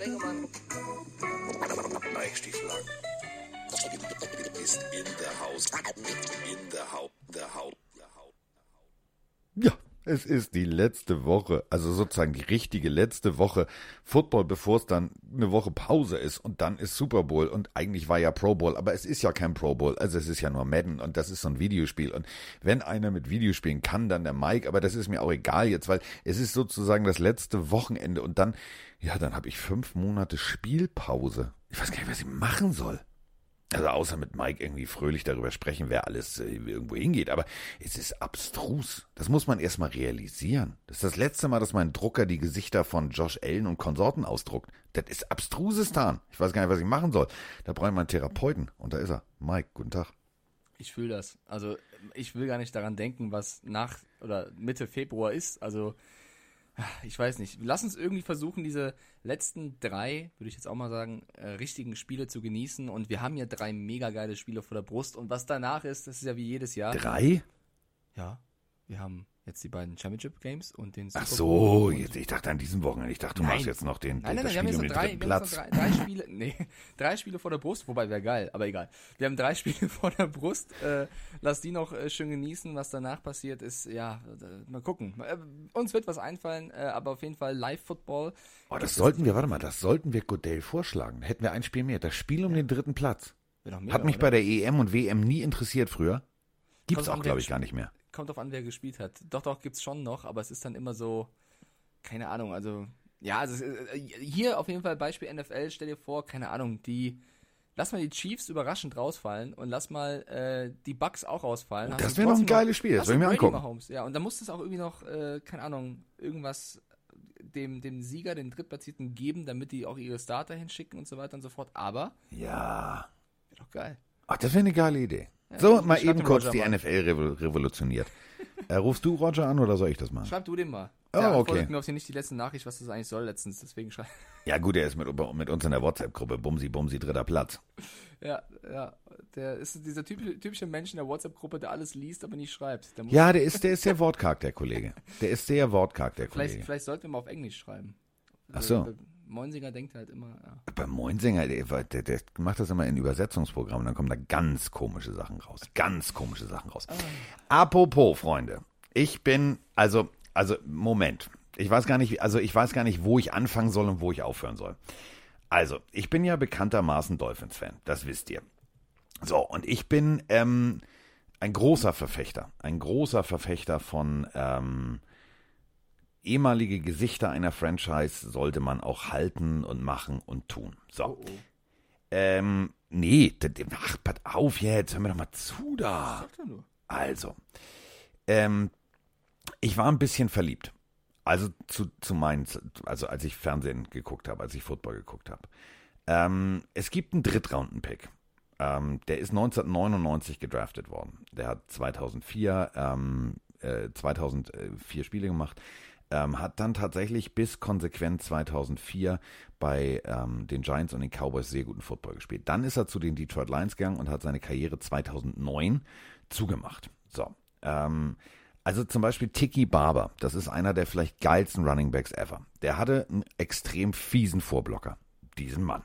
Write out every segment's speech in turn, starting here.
Sprengemann. Mike Stiefel ist in der Haus. In der Haut. Der Haut. Es ist die letzte Woche, also sozusagen die richtige letzte Woche Football, bevor es dann eine Woche Pause ist und dann ist Super Bowl und eigentlich war ja Pro Bowl, aber es ist ja kein Pro Bowl, also es ist ja nur Madden und das ist so ein Videospiel und wenn einer mit Videospielen kann, dann der Mike, aber das ist mir auch egal jetzt, weil es ist sozusagen das letzte Wochenende und dann, ja, dann habe ich fünf Monate Spielpause. Ich weiß gar nicht, was ich machen soll. Also außer mit Mike irgendwie fröhlich darüber sprechen, wer alles äh, irgendwo hingeht. Aber es ist abstrus. Das muss man erstmal realisieren. Das ist das letzte Mal, dass mein Drucker die Gesichter von Josh Allen und Konsorten ausdruckt. Das ist abstrusistan. Ich weiß gar nicht, was ich machen soll. Da brauche ich mal einen Therapeuten. Und da ist er. Mike, guten Tag. Ich fühle das. Also ich will gar nicht daran denken, was nach oder Mitte Februar ist. Also ich weiß nicht. Lass uns irgendwie versuchen, diese letzten drei, würde ich jetzt auch mal sagen, äh, richtigen Spiele zu genießen. Und wir haben ja drei mega geile Spiele vor der Brust. Und was danach ist, das ist ja wie jedes Jahr. Drei? Ja. Wir haben jetzt die beiden Championship Games und den Super Ach so, jetzt, ich dachte an diesem Wochenende. Ich dachte, du Nein. machst jetzt noch den, Nein, nein, das nein, wir haben Spiel jetzt um noch den drei, Platz. drei, drei Spiele, nee, drei Spiele vor der Brust, wobei wäre geil, aber egal. Wir haben drei Spiele vor der Brust, äh, lass die noch äh, schön genießen, was danach passiert ist, ja, äh, mal gucken. Äh, uns wird was einfallen, äh, aber auf jeden Fall Live-Football. Oh, das sollten wir, warte mal, das sollten wir Goodale vorschlagen. Hätten wir ein Spiel mehr. Das Spiel um den dritten Platz. Mega, Hat mich oder? bei der EM und WM nie interessiert früher. Gibt's Kommt auch, glaube ich, gar nicht mehr. Kommt drauf an, wer gespielt hat. Doch, doch, gibt's schon noch, aber es ist dann immer so, keine Ahnung, also, ja, also, äh, hier auf jeden Fall Beispiel NFL, stell dir vor, keine Ahnung, die, lass mal die Chiefs überraschend rausfallen und lass mal äh, die Bucks auch rausfallen. Oh, das du wär noch ein geiles Spiel, das du ich mir Brady angucken. Mahomes, Ja, und dann muss es auch irgendwie noch, äh, keine Ahnung, irgendwas dem, dem Sieger, den Drittplatzierten geben, damit die auch ihre Starter hinschicken und so weiter und so fort. Aber, Ja. wäre doch geil. Ach, das wäre eine geile Idee. So, mal eben kurz Roger die mal. NFL revo revolutioniert. äh, rufst du Roger an oder soll ich das machen? Schreib du den mal. Oh, Der okay. mir auf hier nicht die letzte Nachricht, was das eigentlich soll letztens, deswegen schreib. Ja, gut, er ist mit, mit uns in der WhatsApp-Gruppe. Bumsi, Bumsi, dritter Platz. Ja, ja. Der ist dieser typische, typische Mensch in der WhatsApp-Gruppe, der alles liest, aber nicht schreibt. Der Ja, der ist, der ist sehr wortkarg, der Kollege. Der ist sehr wortkarg, der vielleicht, Kollege. vielleicht sollten wir mal auf Englisch schreiben. Ach so. Moinsinger denkt halt immer, ja. Bei Moinsinger, der, der, der macht das immer in Übersetzungsprogrammen, dann kommen da ganz komische Sachen raus. Ganz komische Sachen raus. Apropos, Freunde, ich bin, also, also, Moment. Ich weiß gar nicht, also ich weiß gar nicht, wo ich anfangen soll und wo ich aufhören soll. Also, ich bin ja bekanntermaßen Dolphins-Fan, das wisst ihr. So, und ich bin ähm, ein großer Verfechter, ein großer Verfechter von ähm, ehemalige Gesichter einer Franchise sollte man auch halten und machen und tun. So. Oh, oh. Ähm, nee, ach, pass auf jetzt, hör mir doch mal zu da. Also, ähm, ich war ein bisschen verliebt. Also zu, zu meinen, also als ich Fernsehen geguckt habe, als ich Football geguckt habe. Ähm, es gibt einen Drittrunden-Pick. Ähm, der ist 1999 gedraftet worden. Der hat 2004, ähm, äh, 2004 Spiele gemacht. Ähm, hat dann tatsächlich bis konsequent 2004 bei ähm, den Giants und den Cowboys sehr guten Football gespielt. Dann ist er zu den Detroit Lions gegangen und hat seine Karriere 2009 zugemacht. So. Ähm, also zum Beispiel Tiki Barber, das ist einer der vielleicht geilsten Running Backs ever. Der hatte einen extrem fiesen Vorblocker, diesen Mann.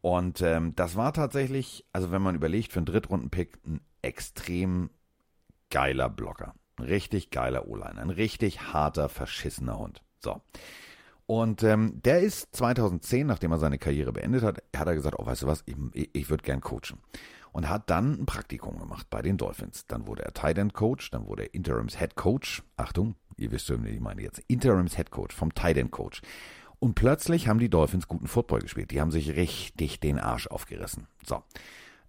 Und ähm, das war tatsächlich, also wenn man überlegt, für einen Drittrunden-Pick ein extrem geiler Blocker. Ein richtig geiler O-Liner. Ein richtig harter, verschissener Hund. So. Und ähm, der ist 2010, nachdem er seine Karriere beendet hat, hat er gesagt, oh, weißt du was, ich, ich, würde gern coachen. Und hat dann ein Praktikum gemacht bei den Dolphins. Dann wurde er Tight End Coach, dann wurde er Interims Head Coach. Achtung, ihr wisst schon, wie ich meine jetzt. Interims Head Coach vom Tight End Coach. Und plötzlich haben die Dolphins guten Football gespielt. Die haben sich richtig den Arsch aufgerissen. So.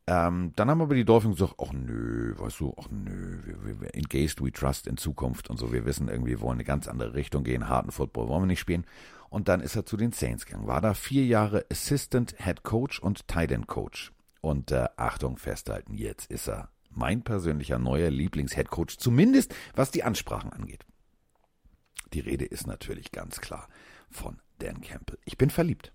Ähm, dann haben aber die Dolphins gesagt, ach nö, weißt du, ach nö, wir, wir, engaged we trust in Zukunft und so. Wir wissen irgendwie, wir wollen eine ganz andere Richtung gehen. Harten Football wollen wir nicht spielen. Und dann ist er zu den Saints gegangen. War da vier Jahre Assistant Head Coach und Tight End Coach. Und äh, Achtung, festhalten, jetzt ist er mein persönlicher neuer Lieblings-Head Coach, zumindest was die Ansprachen angeht. Die Rede ist natürlich ganz klar von Dan Campbell. Ich bin verliebt.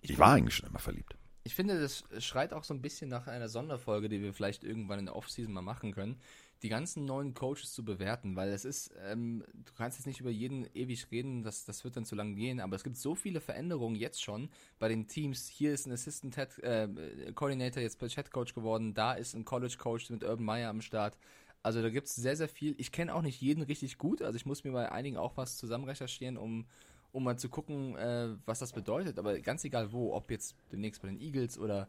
Ich war eigentlich schon immer verliebt. Ich finde, das schreit auch so ein bisschen nach einer Sonderfolge, die wir vielleicht irgendwann in der Offseason mal machen können, die ganzen neuen Coaches zu bewerten, weil es ist, ähm, du kannst jetzt nicht über jeden ewig reden, das, das wird dann zu lang gehen, aber es gibt so viele Veränderungen jetzt schon bei den Teams. Hier ist ein Assistant Head, äh, Coordinator jetzt Head Coach geworden, da ist ein College Coach mit Urban Meyer am Start. Also da gibt es sehr, sehr viel. Ich kenne auch nicht jeden richtig gut, also ich muss mir bei einigen auch was zusammen recherchieren, um um mal zu gucken, äh, was das bedeutet. Aber ganz egal wo, ob jetzt demnächst bei den Eagles oder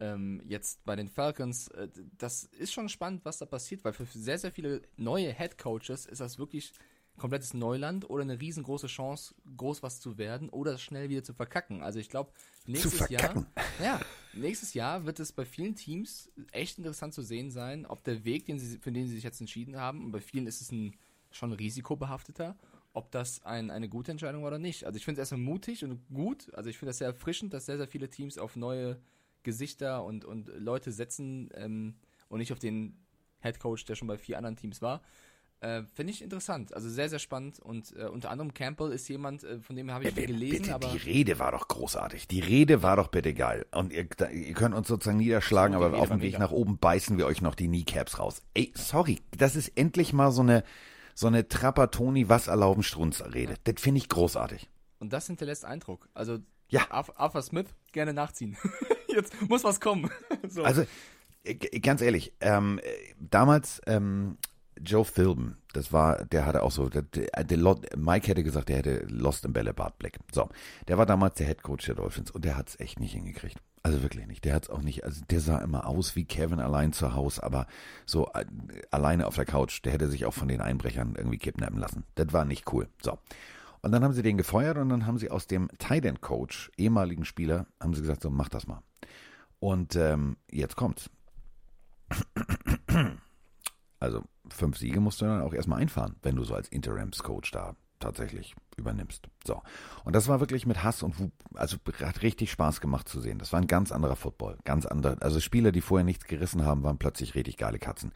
ähm, jetzt bei den Falcons, äh, das ist schon spannend, was da passiert, weil für sehr, sehr viele neue Head Coaches ist das wirklich komplettes Neuland oder eine riesengroße Chance, groß was zu werden oder schnell wieder zu verkacken. Also ich glaube, nächstes Jahr, ja, nächstes Jahr wird es bei vielen Teams echt interessant zu sehen sein, ob der Weg, den sie, für den sie sich jetzt entschieden haben, und bei vielen ist es ein schon risikobehafteter, ob das ein, eine gute Entscheidung war oder nicht. Also ich finde es erstmal mutig und gut. Also ich finde das sehr erfrischend, dass sehr, sehr viele Teams auf neue Gesichter und, und Leute setzen ähm, und nicht auf den Head Coach, der schon bei vier anderen Teams war. Äh, Finde ich interessant, also sehr, sehr spannend. Und äh, unter anderem Campbell ist jemand, äh, von dem habe ich viel gelesen. Bitte, aber die Rede war doch großartig. Die Rede war doch bitte geil. Und ihr, ihr könnt uns sozusagen niederschlagen, aber auf dem Weg mega. nach oben beißen wir euch noch die Kneecaps raus. Ey, sorry, das ist endlich mal so eine, so eine Trappatoni, was erlauben Strunz Rede. Das finde ich großartig. Und das hinterlässt Eindruck. Also, ja. Arthur Smith, gerne nachziehen. Jetzt muss was kommen. so. Also, äh, ganz ehrlich, ähm, damals ähm, Joe Philbin, das war, der hatte auch so, der, der, Mike hätte gesagt, der hätte Lost im Bällebad Blick. So, der war damals der Head Coach der Dolphins und der hat es echt nicht hingekriegt. Also wirklich nicht. Der hat es auch nicht. Also der sah immer aus wie Kevin allein zu Hause, aber so äh, alleine auf der Couch. Der hätte sich auch von den Einbrechern irgendwie kidnappen lassen. Das war nicht cool. So. Und dann haben sie den gefeuert und dann haben sie aus dem Tight Coach, ehemaligen Spieler, haben sie gesagt, so mach das mal. Und ähm, jetzt kommt's. Also fünf Siege musst du dann auch erstmal einfahren, wenn du so als Interims-Coach da tatsächlich übernimmst. So. Und das war wirklich mit Hass und also hat richtig Spaß gemacht zu sehen. Das war ein ganz anderer Football. Ganz andere, also Spieler, die vorher nichts gerissen haben, waren plötzlich richtig geile Katzen.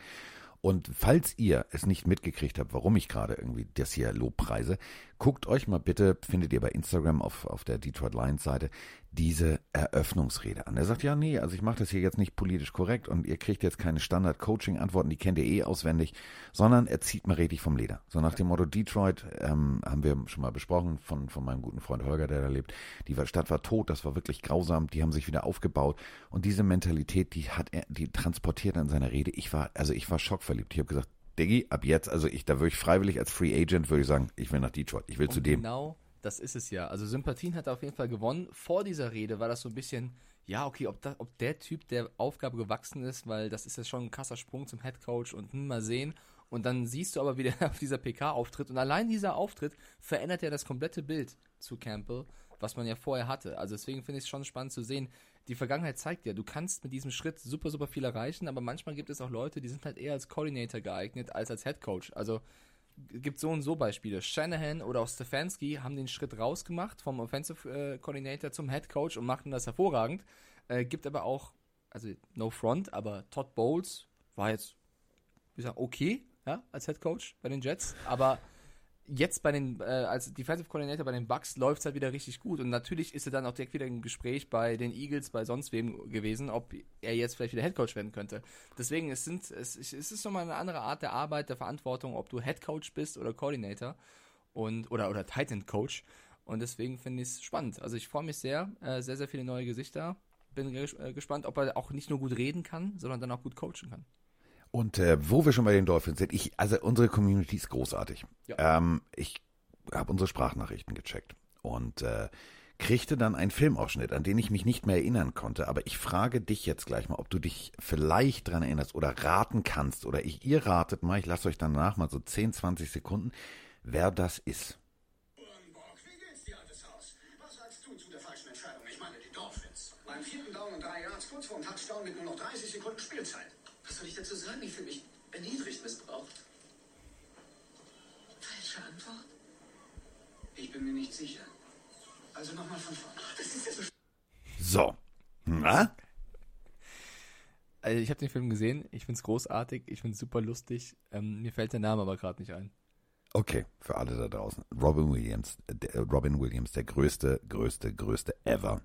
Und falls ihr es nicht mitgekriegt habt, warum ich gerade irgendwie das hier Lobpreise, guckt euch mal bitte, findet ihr bei Instagram auf, auf der Detroit Lions Seite, diese Eröffnungsrede an. Er sagt, ja, nee, also ich mache das hier jetzt nicht politisch korrekt und ihr kriegt jetzt keine Standard-Coaching-Antworten, die kennt ihr eh auswendig, sondern er zieht mal richtig vom Leder. So nach dem Motto Detroit, ähm, haben wir schon mal besprochen von, von meinem guten Freund Holger, der da lebt, die Stadt war tot, das war wirklich grausam, die haben sich wieder aufgebaut und diese Mentalität, die hat er, die transportiert er in seiner Rede. Ich war, also ich war schockverliebt. Ich habe gesagt, Diggi, ab jetzt, also ich, da würde ich freiwillig als Free Agent, würde ich sagen, ich will nach Detroit, ich will und zu dem. Genau das ist es ja. Also Sympathien hat er auf jeden Fall gewonnen. Vor dieser Rede war das so ein bisschen, ja, okay, ob, da, ob der Typ der Aufgabe gewachsen ist, weil das ist ja schon ein krasser Sprung zum Head Coach und hm, mal sehen. Und dann siehst du aber, wie der auf dieser PK auftritt. Und allein dieser Auftritt verändert ja das komplette Bild zu Campbell, was man ja vorher hatte. Also deswegen finde ich es schon spannend zu sehen. Die Vergangenheit zeigt ja, du kannst mit diesem Schritt super, super viel erreichen, aber manchmal gibt es auch Leute, die sind halt eher als Coordinator geeignet als als Head Coach. Also gibt so und so Beispiele. Shanahan oder auch Stefanski haben den Schritt rausgemacht vom Offensive äh, Coordinator zum Head Coach und machten das hervorragend. Äh, gibt aber auch, also no front, aber Todd Bowles war jetzt, wie gesagt, okay, ja, als Head Coach bei den Jets, aber jetzt bei den, äh, als Defensive Coordinator bei den Bucks läuft es halt wieder richtig gut. Und natürlich ist er dann auch direkt wieder im Gespräch bei den Eagles, bei sonst wem gewesen, ob er jetzt vielleicht wieder Head Coach werden könnte. Deswegen, es, sind, es, es ist nochmal eine andere Art der Arbeit, der Verantwortung, ob du Head Coach bist oder Coordinator und, oder, oder Titan Coach. Und deswegen finde ich es spannend. Also ich freue mich sehr, äh, sehr, sehr viele neue Gesichter. Bin äh, gespannt, ob er auch nicht nur gut reden kann, sondern dann auch gut coachen kann. Und äh, wo wir schon bei den Dolphins sind, ich, also unsere Community ist großartig. Ja. Ähm, ich habe unsere Sprachnachrichten gecheckt und äh, kriegte dann einen Filmausschnitt, an den ich mich nicht mehr erinnern konnte. Aber ich frage dich jetzt gleich mal, ob du dich vielleicht dran erinnerst oder raten kannst oder ich, ihr ratet mal, ich lasse euch danach mal so 10, 20 Sekunden, wer das ist. Beim vierten Down und drei Yards kurz vor dem Touchdown mit nur noch 30 Sekunden Spielzeit. Was soll ich dazu sagen? Ich fühle mich erniedrigt, missbraucht. Falsche Antwort? Ich bin mir nicht sicher. Also nochmal von vorne. Das ist ja so. So. Na? Also ich habe den Film gesehen, ich finde es großartig, ich finde es super lustig. Ähm, mir fällt der Name aber gerade nicht ein. Okay, für alle da draußen. Robin Williams, der, Robin Williams, der größte, größte, größte ever.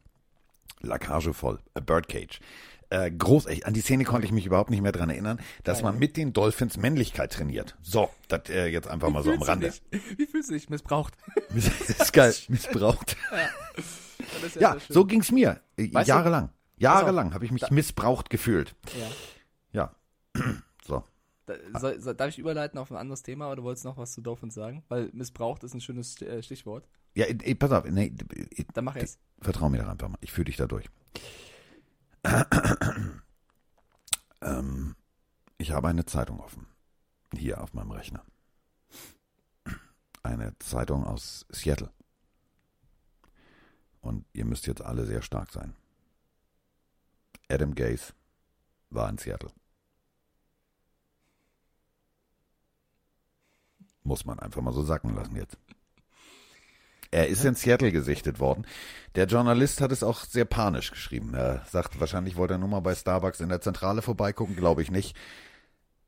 Lacage voll, a Birdcage. Äh, groß, echt, an die Szene konnte ich mich überhaupt nicht mehr dran erinnern, dass man mit den Dolphins Männlichkeit trainiert. So, das äh, jetzt einfach mal so am du Rande. dich- Wie fühlst du dich missbraucht? Das ist geil, missbraucht. Ja, sehr schön. so ging's mir. Äh, Weißt du- Jahrelang. Jahrelang habe ich mich missbraucht gefühlt. Ja. Ja. So. Da, soll, soll, darf ich überleiten auf ein anderes Thema, du wolltest noch was zu Dolphins sagen? Weil missbraucht ist ein schönes äh, Stichwort. Ja, äh, pass auf, nee, Dann mach es. vertrau mir da einfach mal. Ich führe dich da durch. Ähm, ich habe eine Zeitung offen. Hier auf meinem Rechner. Eine Zeitung aus Seattle. Und ihr müsst jetzt alle sehr stark sein. Adam Gaze war in Seattle. Muss man einfach mal so sacken lassen jetzt. Er ist in Seattle gesichtet worden. Der Journalist hat es auch sehr panisch geschrieben. Er sagt, wahrscheinlich wollte er nur mal bei Starbucks in der Zentrale vorbeigucken, glaube ich nicht.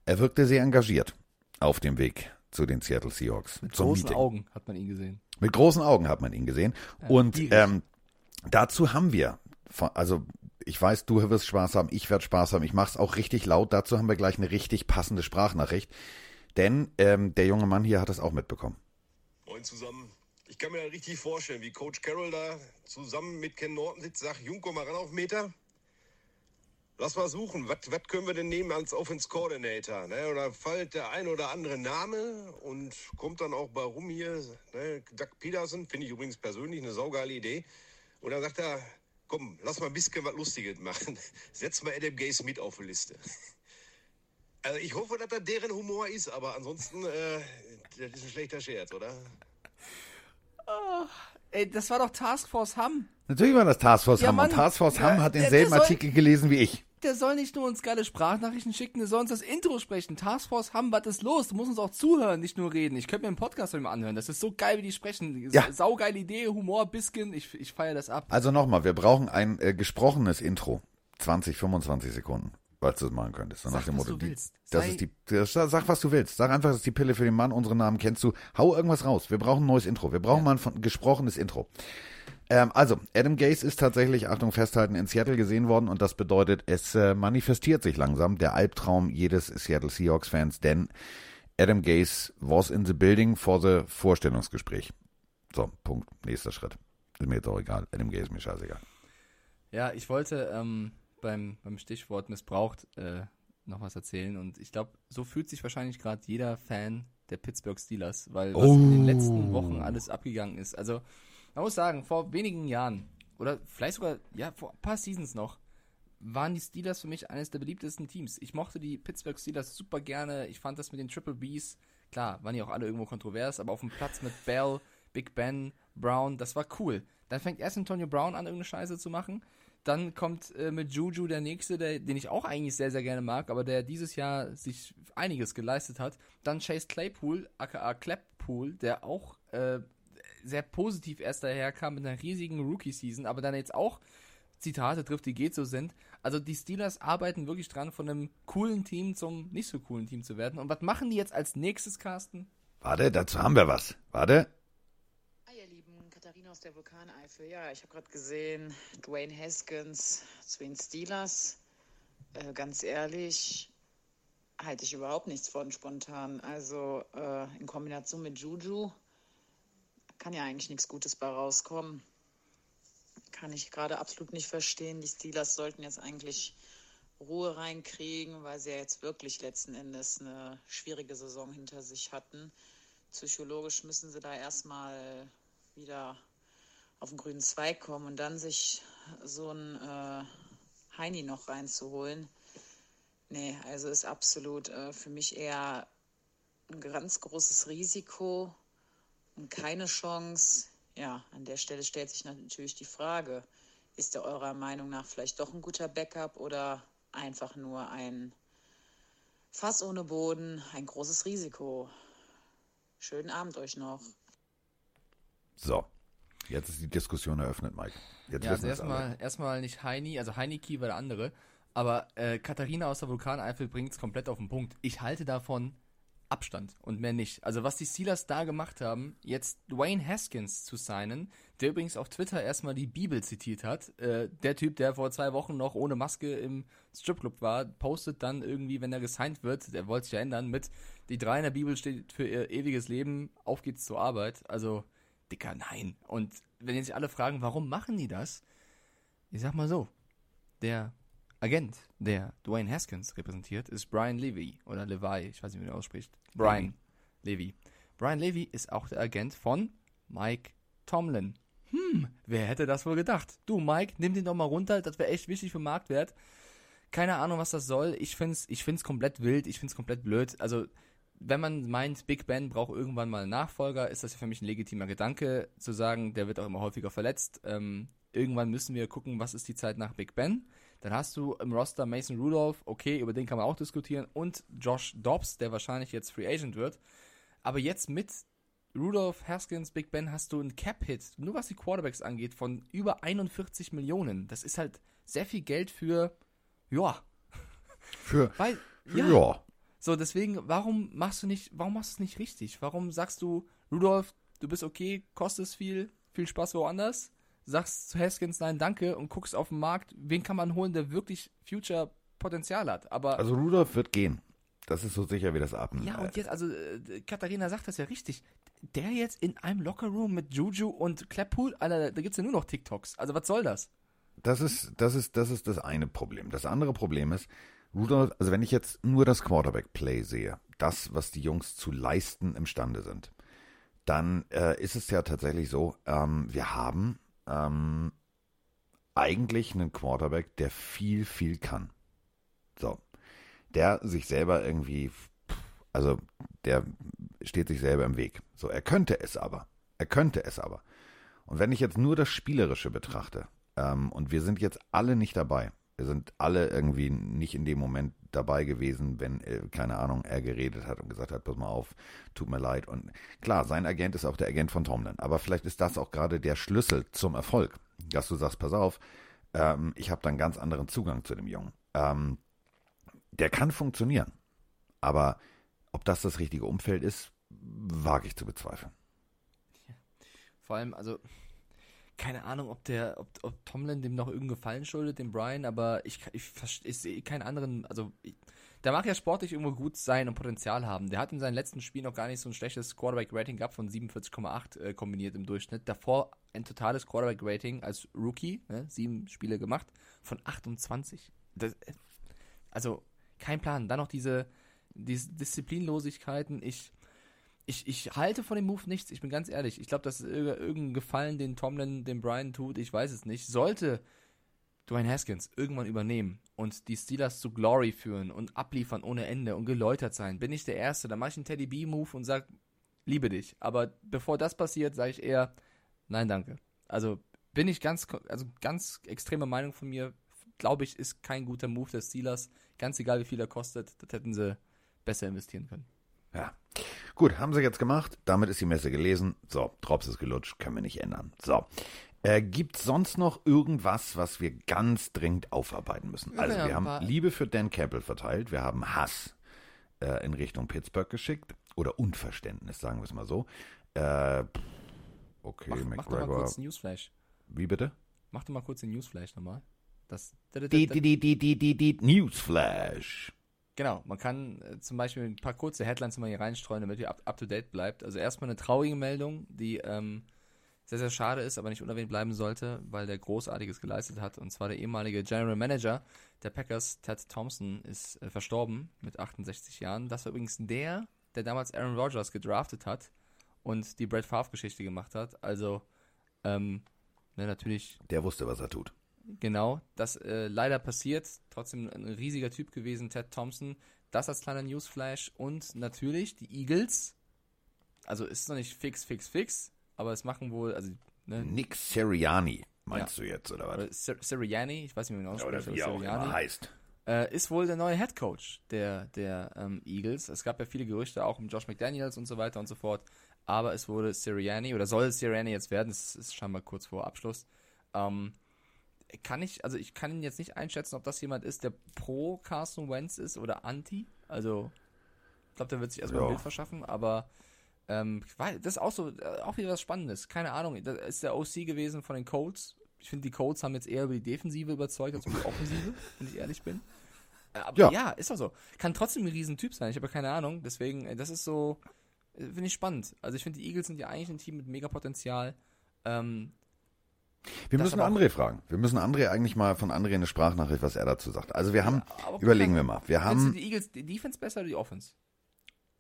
Er wirkte sehr engagiert auf dem Weg zu den Seattle Seahawks. Mit zum großen Meeting. Augen hat man ihn gesehen. Mit großen Augen hat man ihn gesehen. Und gierig. ähm, dazu haben wir, also ich weiß, du wirst Spaß haben, ich werde Spaß haben, ich mache es auch richtig laut. Dazu haben wir gleich eine richtig passende Sprachnachricht. Denn ähm, der junge Mann hier hat es auch mitbekommen. Moin zusammen. Ich kann mir da richtig vorstellen, wie Coach Carroll da zusammen mit Ken Norton sitzt, sagt, Jung, komm mal ran auf Meter. Lass mal suchen, was was können wir denn nehmen als Offense Coordinator? Ne? Oder fällt der ein oder andere Name und kommt dann auch bei rum hier, ne? Doug Peterson, finde ich übrigens persönlich eine saugeile Idee. Und dann sagt er, komm, lass mal ein bisschen was Lustiges machen. Setz mal Adam Gaze mit auf die Liste. Also ich hoffe, dass das deren Humor ist, aber ansonsten, äh, das ist ein schlechter Scherz, oder? Ey, das war doch Taskforce Hamm. Natürlich war das Taskforce Ja, Hamm. Und Mann. Taskforce Hamm Ja, hat der- denselben soll- Artikel gelesen wie ich. Der soll nicht nur uns geile Sprachnachrichten schicken, der soll uns das Intro sprechen. Taskforce Hamm, was ist los? Du musst uns auch zuhören, nicht nur reden. Ich könnte mir einen Podcast von ihm anhören. Das ist so geil, wie die sprechen. Ja. Saugeile Idee, Humor, Biskin. Ich, ich feiere das ab. Also nochmal, wir brauchen ein äh, gesprochenes Intro. 20, 25 Sekunden, falls du es machen könntest. So Sag, nach dem was Motto, du die- willst. Das Sei- ist die, das, sag, was du willst. Sag einfach, das ist die Pille für den Mann. Unsere Namen kennst du. Hau irgendwas raus. Wir brauchen ein neues Intro. Wir brauchen mal ein von- gesprochenes Intro. Ähm, also, Adam Gaze ist tatsächlich, Achtung festhalten, in Seattle gesehen worden und das bedeutet, es äh, manifestiert sich langsam der Albtraum jedes Seattle Seahawks-Fans, denn Adam Gaze was in the building for the Vorstellungsgespräch. So, Punkt. Nächster Schritt. Ist mir jetzt auch egal. Adam Gaze ist mir scheißegal. Ja, ich wollte ähm, beim, beim Stichwort missbraucht äh, noch was erzählen und ich glaube, so fühlt sich wahrscheinlich gerade jeder Fan der Pittsburgh Steelers, weil was in den letzten Wochen alles abgegangen ist. Also, man muss sagen, vor wenigen Jahren oder vielleicht sogar, ja, vor ein paar Seasons noch, waren die Steelers für mich eines der beliebtesten Teams. Ich mochte die Pittsburgh Steelers super gerne. Ich fand das mit den Triple Bs, klar, waren die auch alle irgendwo kontrovers, aber auf dem Platz mit Bell, Big Ben, Brown, das war cool. Dann fängt erst Antonio Brown an, irgendeine Scheiße zu machen. Dann kommt äh, mit Juju der nächste, der, den ich auch eigentlich sehr, sehr gerne mag, aber der dieses Jahr sich einiges geleistet hat. Dann Chase Claypool, aka Clappool, der auch äh, sehr positiv erst daherkam mit einer riesigen Rookie-Season, aber dann jetzt auch Zitate trifft, die geht so sind. Also die Steelers arbeiten wirklich dran, von einem coolen Team zum nicht so coolen Team zu werden. Und was machen die jetzt als nächstes, Carsten? Warte, dazu haben wir was. Warte. Aus der Vulkaneifel. Ja, ich habe gerade gesehen, Dwayne Haskins zu den Steelers. Äh, ganz ehrlich, halte ich überhaupt nichts von spontan. Also äh, in Kombination mit Juju kann ja eigentlich nichts Gutes bei rauskommen. Kann ich gerade absolut nicht verstehen. Die Steelers sollten jetzt eigentlich Ruhe reinkriegen, weil sie ja jetzt wirklich letzten Endes eine schwierige Saison hinter sich hatten. Psychologisch müssen sie da erstmal wieder auf den grünen Zweig kommen und dann sich so ein äh, Heini noch reinzuholen. Nee, also ist absolut äh, für mich eher ein ganz großes Risiko und keine Chance. Ja, an der Stelle stellt sich natürlich die Frage, ist er eurer Meinung nach vielleicht doch ein guter Backup oder einfach nur ein Fass ohne Boden, ein großes Risiko? Schönen Abend euch noch. So. Jetzt ist die Diskussion eröffnet, Mike. Jetzt Ja, also erstmal, erstmal nicht Heini, also Heiniki war der andere, aber äh, Katharina aus der Vulkaneifel bringt es komplett auf den Punkt. Ich halte davon Abstand und mehr nicht. Also was die Steelers da gemacht haben, jetzt Dwayne Haskins zu signen, der übrigens auf Twitter erstmal die Bibel zitiert hat. Äh, der Typ, der vor zwei Wochen noch ohne Maske im Stripclub war, postet dann irgendwie, wenn er gesigned wird, der wollte sich ja ändern, mit die drei in der Bibel steht für ihr ewiges Leben, auf geht's zur Arbeit. Also, dicker, nein. Und wenn jetzt sich alle fragen, warum machen die das? Ich sag mal so, der Agent, der Dwayne Haskins repräsentiert, ist Brian Levy oder Levi, ich weiß nicht, wie man ausspricht. Brian Levy. Brian Levy ist auch der Agent von Mike Tomlin. Hm, wer hätte das wohl gedacht? Du, Mike, nimm den doch mal runter, das wäre echt wichtig für Marktwert. Keine Ahnung, was das soll. Ich find's, ich find's komplett wild, ich find's komplett blöd. Also, wenn man meint, Big Ben braucht irgendwann mal einen Nachfolger, ist das ja für mich ein legitimer Gedanke, zu sagen, der wird auch immer häufiger verletzt. Ähm, irgendwann müssen wir gucken, was ist die Zeit nach Big Ben. Dann hast du im Roster Mason Rudolph, okay, über den kann man auch diskutieren, und Josh Dobbs, der wahrscheinlich jetzt Free Agent wird. Aber jetzt mit Rudolph, Haskins, Big Ben hast du einen Cap-Hit, nur was die Quarterbacks angeht, von über 41 Millionen. Das ist halt sehr viel Geld für, ja. Für, Weil, für ja. So, deswegen, warum machst du nicht, warum machst du es nicht richtig? Warum sagst du, Rudolph, du bist okay, kostest viel, viel Spaß woanders? Sagst zu Haskins nein, danke und guckst auf den Markt, wen kann man holen, der wirklich Future-Potenzial hat. Aber Also Rudolph wird gehen. Das ist so sicher wie das Atmen. ja, und jetzt, also äh, Katharina sagt das ja richtig. Der jetzt in einem Lockerroom mit Juju und Clappool, Alter, da gibt's ja nur noch TikToks. Also was soll das? Das ist, das ist, das ist das eine Problem. Das andere Problem ist, Rudolph, also wenn ich jetzt nur das Quarterback-Play sehe, das, was die Jungs zu leisten imstande sind, dann äh, ist es ja tatsächlich so, ähm, wir haben ähm, eigentlich einen Quarterback, der viel, viel kann. So. Der sich selber irgendwie, also der steht sich selber im Weg. So, er könnte es aber. Er könnte es aber. Und wenn ich jetzt nur das Spielerische betrachte, ähm, und wir sind jetzt alle nicht dabei, sind alle irgendwie nicht in dem Moment dabei gewesen, wenn, äh, keine Ahnung, er geredet hat und gesagt hat, pass mal auf, tut mir leid. Und klar, sein Agent ist auch der Agent von Tomlin. Aber vielleicht ist das auch gerade der Schlüssel zum Erfolg, dass du sagst, pass auf, ähm, ich habe da einen ganz anderen Zugang zu dem Jungen. Ähm, der kann funktionieren. Aber ob das das richtige Umfeld ist, wage ich zu bezweifeln. Vor allem, also, keine Ahnung, ob der, ob, ob Tomlin dem noch irgendeinen Gefallen schuldet, dem Brian, aber ich, ich, ich sehe keinen anderen, also, ich, der mag ja sportlich irgendwo gut sein und Potenzial haben. Der hat in seinen letzten Spielen noch gar nicht so ein schlechtes Quarterback-Rating gehabt von 47,8 äh, kombiniert im Durchschnitt. Davor ein totales Quarterback-Rating als Rookie, ne, sieben Spiele gemacht, von 28. Das, äh, also, kein Plan. Dann noch diese, diese Disziplinlosigkeiten. Ich, ich, ich halte von dem Move nichts, ich bin ganz ehrlich. Ich glaube, das ist irg- irgendein Gefallen, den Tomlin dem Brian tut, ich weiß es nicht. Sollte Dwayne Haskins irgendwann übernehmen und die Steelers zu Glory führen und abliefern ohne Ende und geläutert sein, bin ich der Erste. Dann mache ich einen Teddy B-Move und sag, liebe dich. Aber bevor das passiert, sage ich eher, nein, danke. Also bin ich ganz, also ganz extreme Meinung von mir, glaube ich, ist kein guter Move der Steelers. Ganz egal, wie viel er kostet, das hätten sie besser investieren können. Ja. Gut, haben sie jetzt gemacht. Damit ist die Messe gelesen. So, Drops ist gelutscht, können wir nicht ändern. So. Äh, Gibt sonst noch irgendwas, was wir ganz dringend aufarbeiten müssen? Also, wir haben Liebe für Dan Campbell verteilt. Wir haben Hass äh, in Richtung Pittsburgh geschickt. Oder Unverständnis, sagen wir es mal so. Äh, okay, Mach, mach doch mal McGregor. kurz einen Newsflash. Wie bitte? Mach doch mal kurz den Newsflash nochmal. Das, Newsflash. Genau, man kann äh, zum Beispiel ein paar kurze Headlines immer hier reinstreuen, damit ihr up, up to date bleibt. Also erstmal eine traurige Meldung, die ähm, sehr, sehr schade ist, aber nicht unerwähnt bleiben sollte, weil der Großartiges geleistet hat. Und zwar der ehemalige General Manager der Packers, Ted Thompson, ist äh, verstorben mit 68 Jahren. Das war übrigens der, der damals Aaron Rodgers gedraftet hat und die Brett Favre-Geschichte gemacht hat. Also, ähm, ne, natürlich Der wusste, was er tut. Genau, das äh, leider passiert. Trotzdem ein riesiger Typ gewesen, Ted Thompson. Das als kleiner Newsflash. Und natürlich die Eagles. Also ist noch nicht fix, fix, fix. Aber es machen wohl, also, ne, Nick Sirianni, meinst du jetzt, oder was? oder Sir- Sirianni, ich weiß nicht, wie man ihn Oder ausspricht, wie aber auch immer heißt. äh, ist wohl der neue Head Coach der, der ähm, Eagles. Es gab ja viele Gerüchte auch um Josh McDaniels und so weiter und so fort. Aber es wurde Sirianni oder soll Sirianni jetzt werden. Es ist scheinbar kurz vor Abschluss. Ähm, kann ich, also ich kann jetzt nicht einschätzen, ob das jemand ist, der pro Carson Wentz ist oder anti. Also glaube, der wird sich erstmal Ja. ein Bild verschaffen, aber ähm, weil- das ist auch so, äh, auch wieder was Spannendes. Keine Ahnung, das ist der OC gewesen von den Colts. Ich finde, die Colts haben jetzt eher über die Defensive überzeugt als über die Offensive, wenn ich ehrlich bin. Äh, Aber Ja. ja. ist doch so. Kann trotzdem ein Riesentyp sein, ich habe ja keine Ahnung. Deswegen, äh, das ist so, finde ich spannend. Also ich finde, die Eagles sind ja eigentlich ein Team mit mega Potenzial. Ähm, Wir Das müssen André fragen. Wir müssen André eigentlich mal von André eine Sprachnachricht, was er dazu sagt. Also wir haben, aber überlegen wir mal. Wir haben, die Eagles die Defense besser oder die Offense?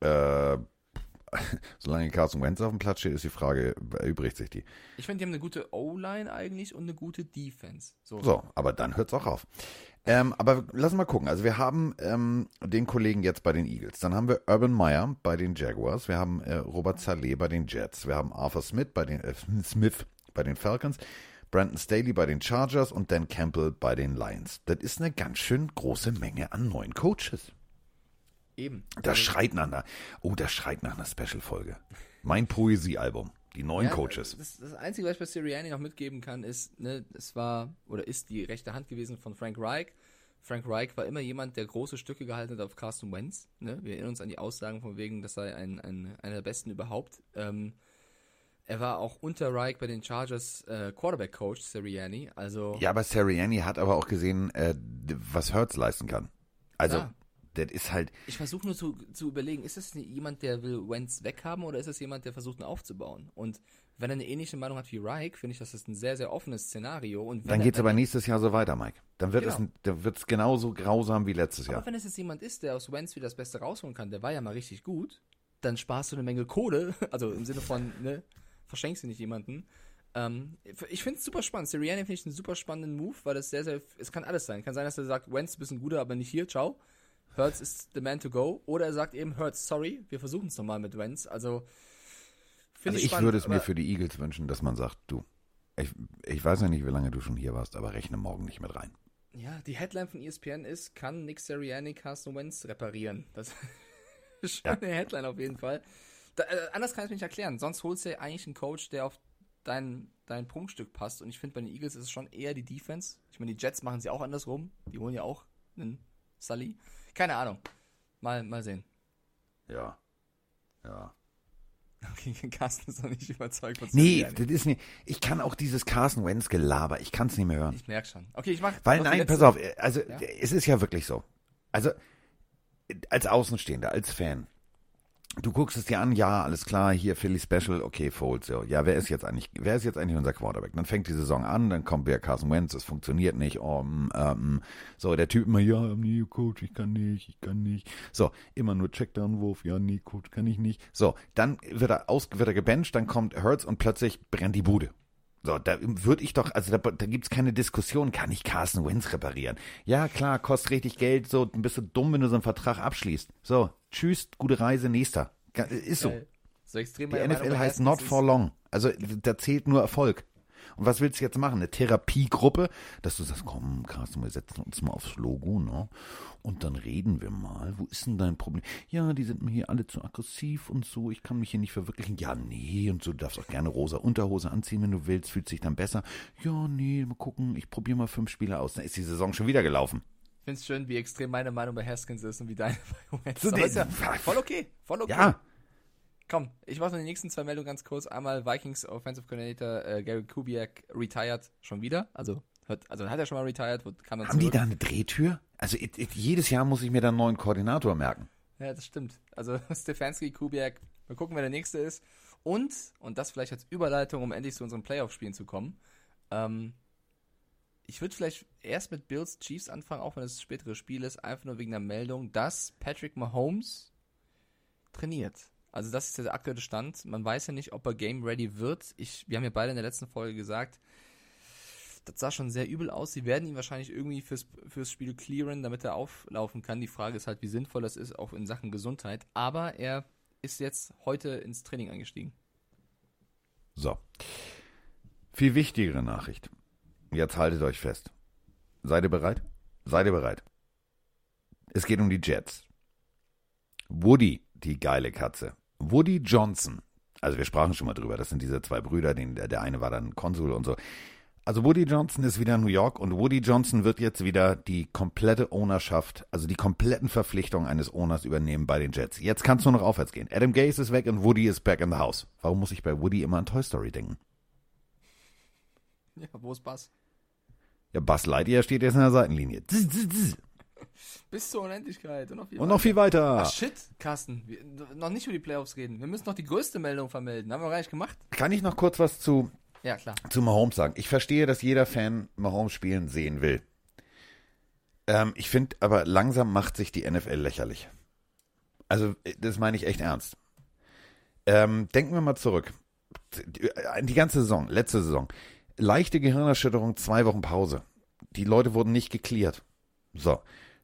äh, solange Carson Wentz auf dem Platz steht, ist die Frage, erübrigt sich die. Ich finde, die haben eine gute O-Line eigentlich und eine gute Defense. So. So, aber dann hört's auch auf. Ähm, aber lass mal gucken. Also wir haben ähm, den Kollegen jetzt bei den Eagles. Dann haben wir Urban Meyer bei den Jaguars. Wir haben äh, Robert Saleh bei den Jets. Wir haben Arthur Smith bei den äh, Smith bei den Falcons. Brandon Staley bei den Chargers und Dan Campbell bei den Lions. Das ist eine ganz schön große Menge an neuen Coaches. Eben. Das schreit nach einer, oh, das schreit nach einer Special-Folge. Mein Poesiealbum. Die neuen Ja, Coaches. Das, das Einzige, was ich bei Sirianni noch mitgeben kann, ist, ne, es war oder ist die rechte Hand gewesen von Frank Reich. Frank Reich war immer jemand, der große Stücke gehalten hat auf Carson Wentz. Ne? Wir erinnern uns an die Aussagen von wegen, das sei ein, ein, einer der besten überhaupt. Ähm, er war auch unter Reich bei den Chargers äh, Quarterback-Coach, Sirianni. Also, Ja, aber Sirianni hat aber auch gesehen, äh, was Hurts leisten kann. Also, Ja. das ist halt, ich versuche nur zu, zu überlegen, ist das jemand, der will Wentz weghaben oder ist das jemand, der versucht, ihn aufzubauen? Und wenn er eine ähnliche Meinung hat wie Reich, finde ich, das ist ein sehr, sehr offenes Szenario. Und dann geht's wenn aber er- nächstes Jahr so weiter, Mike. Dann wird Genau. es, dann wird's genauso grausam wie letztes Aber Jahr. wenn es jetzt jemand ist, der aus Wentz wieder das Beste rausholen kann, der war ja mal richtig gut, dann sparst du eine Menge Kohle, also im Sinne von, ne, verschenkst du nicht jemanden. Ähm, ich finde es super spannend. Sirianni finde ich einen super spannenden Move, weil das sehr, sehr, es kann alles sein. Kann sein, dass er sagt, Wentz, du bist ein guter, aber nicht hier, ciao. Hurts ist the man to go. Oder er sagt eben, Hurts, sorry, wir versuchen es nochmal mit Wentz. Also, finde Also ich spannend, würde es mir für die Eagles wünschen, dass man sagt, du, ich, ich weiß ja nicht, wie lange du schon hier warst, aber rechne morgen nicht mit rein. Ja, die Headline von ESPN ist, kann Nick Sirianni Carson Wentz reparieren? Das ist schon eine Headline auf jeden Fall. Da, äh, anders kann ich es mir nicht erklären. Sonst holst du ja eigentlich einen Coach, der auf dein, dein Prunkstück passt. Und ich finde, bei den Eagles ist es schon eher die Defense. Ich meine, die Jets machen sie auch andersrum. Die holen ja auch einen Sully. Keine Ahnung. Mal, mal sehen. Ja. Ja. Okay, Carsten ist noch nicht überzeugt von Nee, das ist nicht, ich kann auch dieses Carson Wentz Gelaber, ich kann es nicht mehr hören. Ich merke schon. Okay, ich mach. Weil nein, pass auf, also Ja. es ist ja wirklich so. Also als Außenstehender, als Fan, du guckst es dir an, ja, alles klar, hier Philly Special, okay, Foles, so. Ja, wer ist jetzt eigentlich, wer ist jetzt eigentlich unser Quarterback? Dann fängt die Saison an, dann kommt wieder Carson Wentz, es funktioniert nicht, oh, ähm, so, der Typ immer, ja, nee, Coach, ich kann nicht, ich kann nicht. So, immer nur Checkdown-Wurf, ja, nee, Coach, kann ich nicht. So, dann wird er aus, wird er gebencht, dann kommt Hurts und plötzlich brennt die Bude. So, da würde ich doch, also da, da gibt's keine Diskussion, kann ich Carson Wentz reparieren? Ja, klar, kostet richtig Geld, so, dann bist du dumm, wenn du so einen Vertrag abschließt. So, tschüss, gute Reise, nächster. Ist so. Geil. So extrem Die NFL heißt not for long. Also da zählt nur Erfolg. Und was willst du jetzt machen? Eine Therapiegruppe, dass du sagst, komm, Carsten, wir setzen uns mal aufs Logo, ne? Und dann reden wir mal. Wo ist denn dein Problem? Ja, die sind mir hier alle zu aggressiv und so. Ich kann mich hier nicht verwirklichen. Ja, nee, und so. Du darfst auch gerne rosa Unterhose anziehen, wenn du willst. Fühlt sich dann besser. Ja, nee, mal gucken. Ich probiere mal fünf Spiele aus. Dann ist die Saison schon wieder gelaufen. Ich finde es schön, wie extrem meine Meinung bei Haskins ist und wie deine bei Wentz. So, ist ja voll okay, voll okay. Ja, Komm, ich mache noch die nächsten zwei Meldungen ganz kurz. Einmal Vikings Offensive Coordinator äh, Gary Kubiak retired schon wieder. Also, hat, also hat er schon mal retired, wo- kam dann haben die zurück. da eine Drehtür? Also it, it, jedes Jahr muss ich mir dann einen neuen Koordinator merken. Ja, das stimmt. Also Stefanski, Kubiak, mal gucken, wer der nächste ist. Und, und das vielleicht als Überleitung, um endlich zu unseren Playoff-Spielen zu kommen. Ähm, ich würde vielleicht erst mit Bills Chiefs anfangen, auch wenn es das spätere Spiel ist, einfach nur wegen der Meldung, dass Patrick Mahomes trainiert. Also das ist der aktuelle Stand. Man weiß ja nicht, ob er game ready wird. Ich, wir haben ja beide in der letzten Folge gesagt, das sah schon sehr übel aus. Sie werden ihn wahrscheinlich irgendwie fürs, fürs Spiel clearen, damit er auflaufen kann. Die Frage ist halt, wie sinnvoll das ist, auch in Sachen Gesundheit. Aber er ist jetzt heute ins Training eingestiegen. So. Viel wichtigere Nachricht. Jetzt haltet euch fest. Seid ihr bereit? Seid ihr bereit? Es geht um die Jets. Woody, die geile Katze. Woody Johnson. Also wir sprachen schon mal drüber. Das sind diese zwei Brüder. Den, der, eine war dann Konsul und so. Also Woody Johnson ist wieder in New York und Woody Johnson wird jetzt wieder die komplette Ownerschaft, also die kompletten Verpflichtungen eines Owners übernehmen bei den Jets. Jetzt kann es nur noch aufwärts gehen. Adam Gase ist weg und Woody ist back in the house. Warum muss ich bei Woody immer an Toy Story denken? Ja, wo ist Bass? Ja, Buzz Lightyear steht jetzt in der Seitenlinie. Zzz, zzz, zzz. Bis zur Unendlichkeit und noch viel Und noch viel weiter. Ach shit, Carsten, wir, noch nicht über die Playoffs reden. Wir müssen noch die größte Meldung vermelden. Haben wir gar nicht gemacht? Kann ich noch kurz was zu, Ja, klar. zu Mahomes sagen? Ich verstehe, dass jeder Fan Mahomes spielen sehen will. Ähm, ich finde aber langsam macht sich die NFL lächerlich. Also, das meine ich echt ernst. Ähm, denken wir mal zurück. Die, die ganze Saison, letzte Saison. Leichte Gehirnerschütterung, zwei Wochen Pause. Die Leute wurden nicht geklärt. So.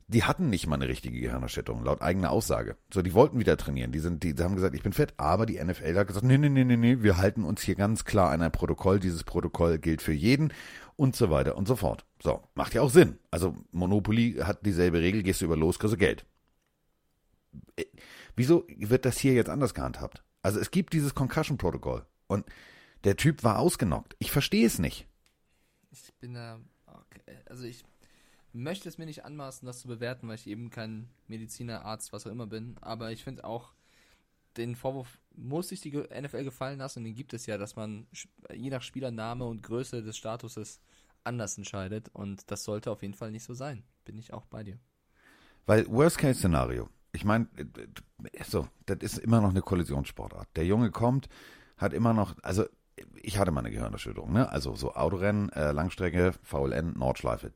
Die hatten nicht mal eine richtige Gehirnerschütterung, laut eigener Aussage. So, die wollten wieder trainieren. Die, sind, die, die haben gesagt, ich bin fit, aber die NFL hat gesagt, nee, nee, nee, nee, nee, wir halten uns hier ganz klar an ein Protokoll. Dieses Protokoll gilt für jeden und so weiter und so fort. So, macht ja auch Sinn. Also, Monopoly hat dieselbe Regel, gehst du über los, kriegst du Geld. Äh, Wieso wird das hier jetzt anders gehandhabt? Also, es gibt dieses Concussion-Protokoll und der Typ war ausgenockt. Ich verstehe es nicht. Ich bin da. Okay. Also ich möchte es mir nicht anmaßen, das zu bewerten, weil ich eben kein Mediziner, Arzt, was auch immer bin. Aber ich finde auch, den Vorwurf muss sich die NFL gefallen lassen und den gibt es ja, dass man je nach Spielername und Größe des Statuses anders entscheidet. Und das sollte auf jeden Fall nicht so sein. Bin ich auch bei dir. Weil Worst-Case-Szenario, ich meine, so, das ist immer noch eine Kollisionssportart. Der Junge kommt, hat immer noch, also ich hatte mal eine Gehirnerschütterung, ne? Also so Autorennen, äh, Langstrecke, VLN, Nordschleife,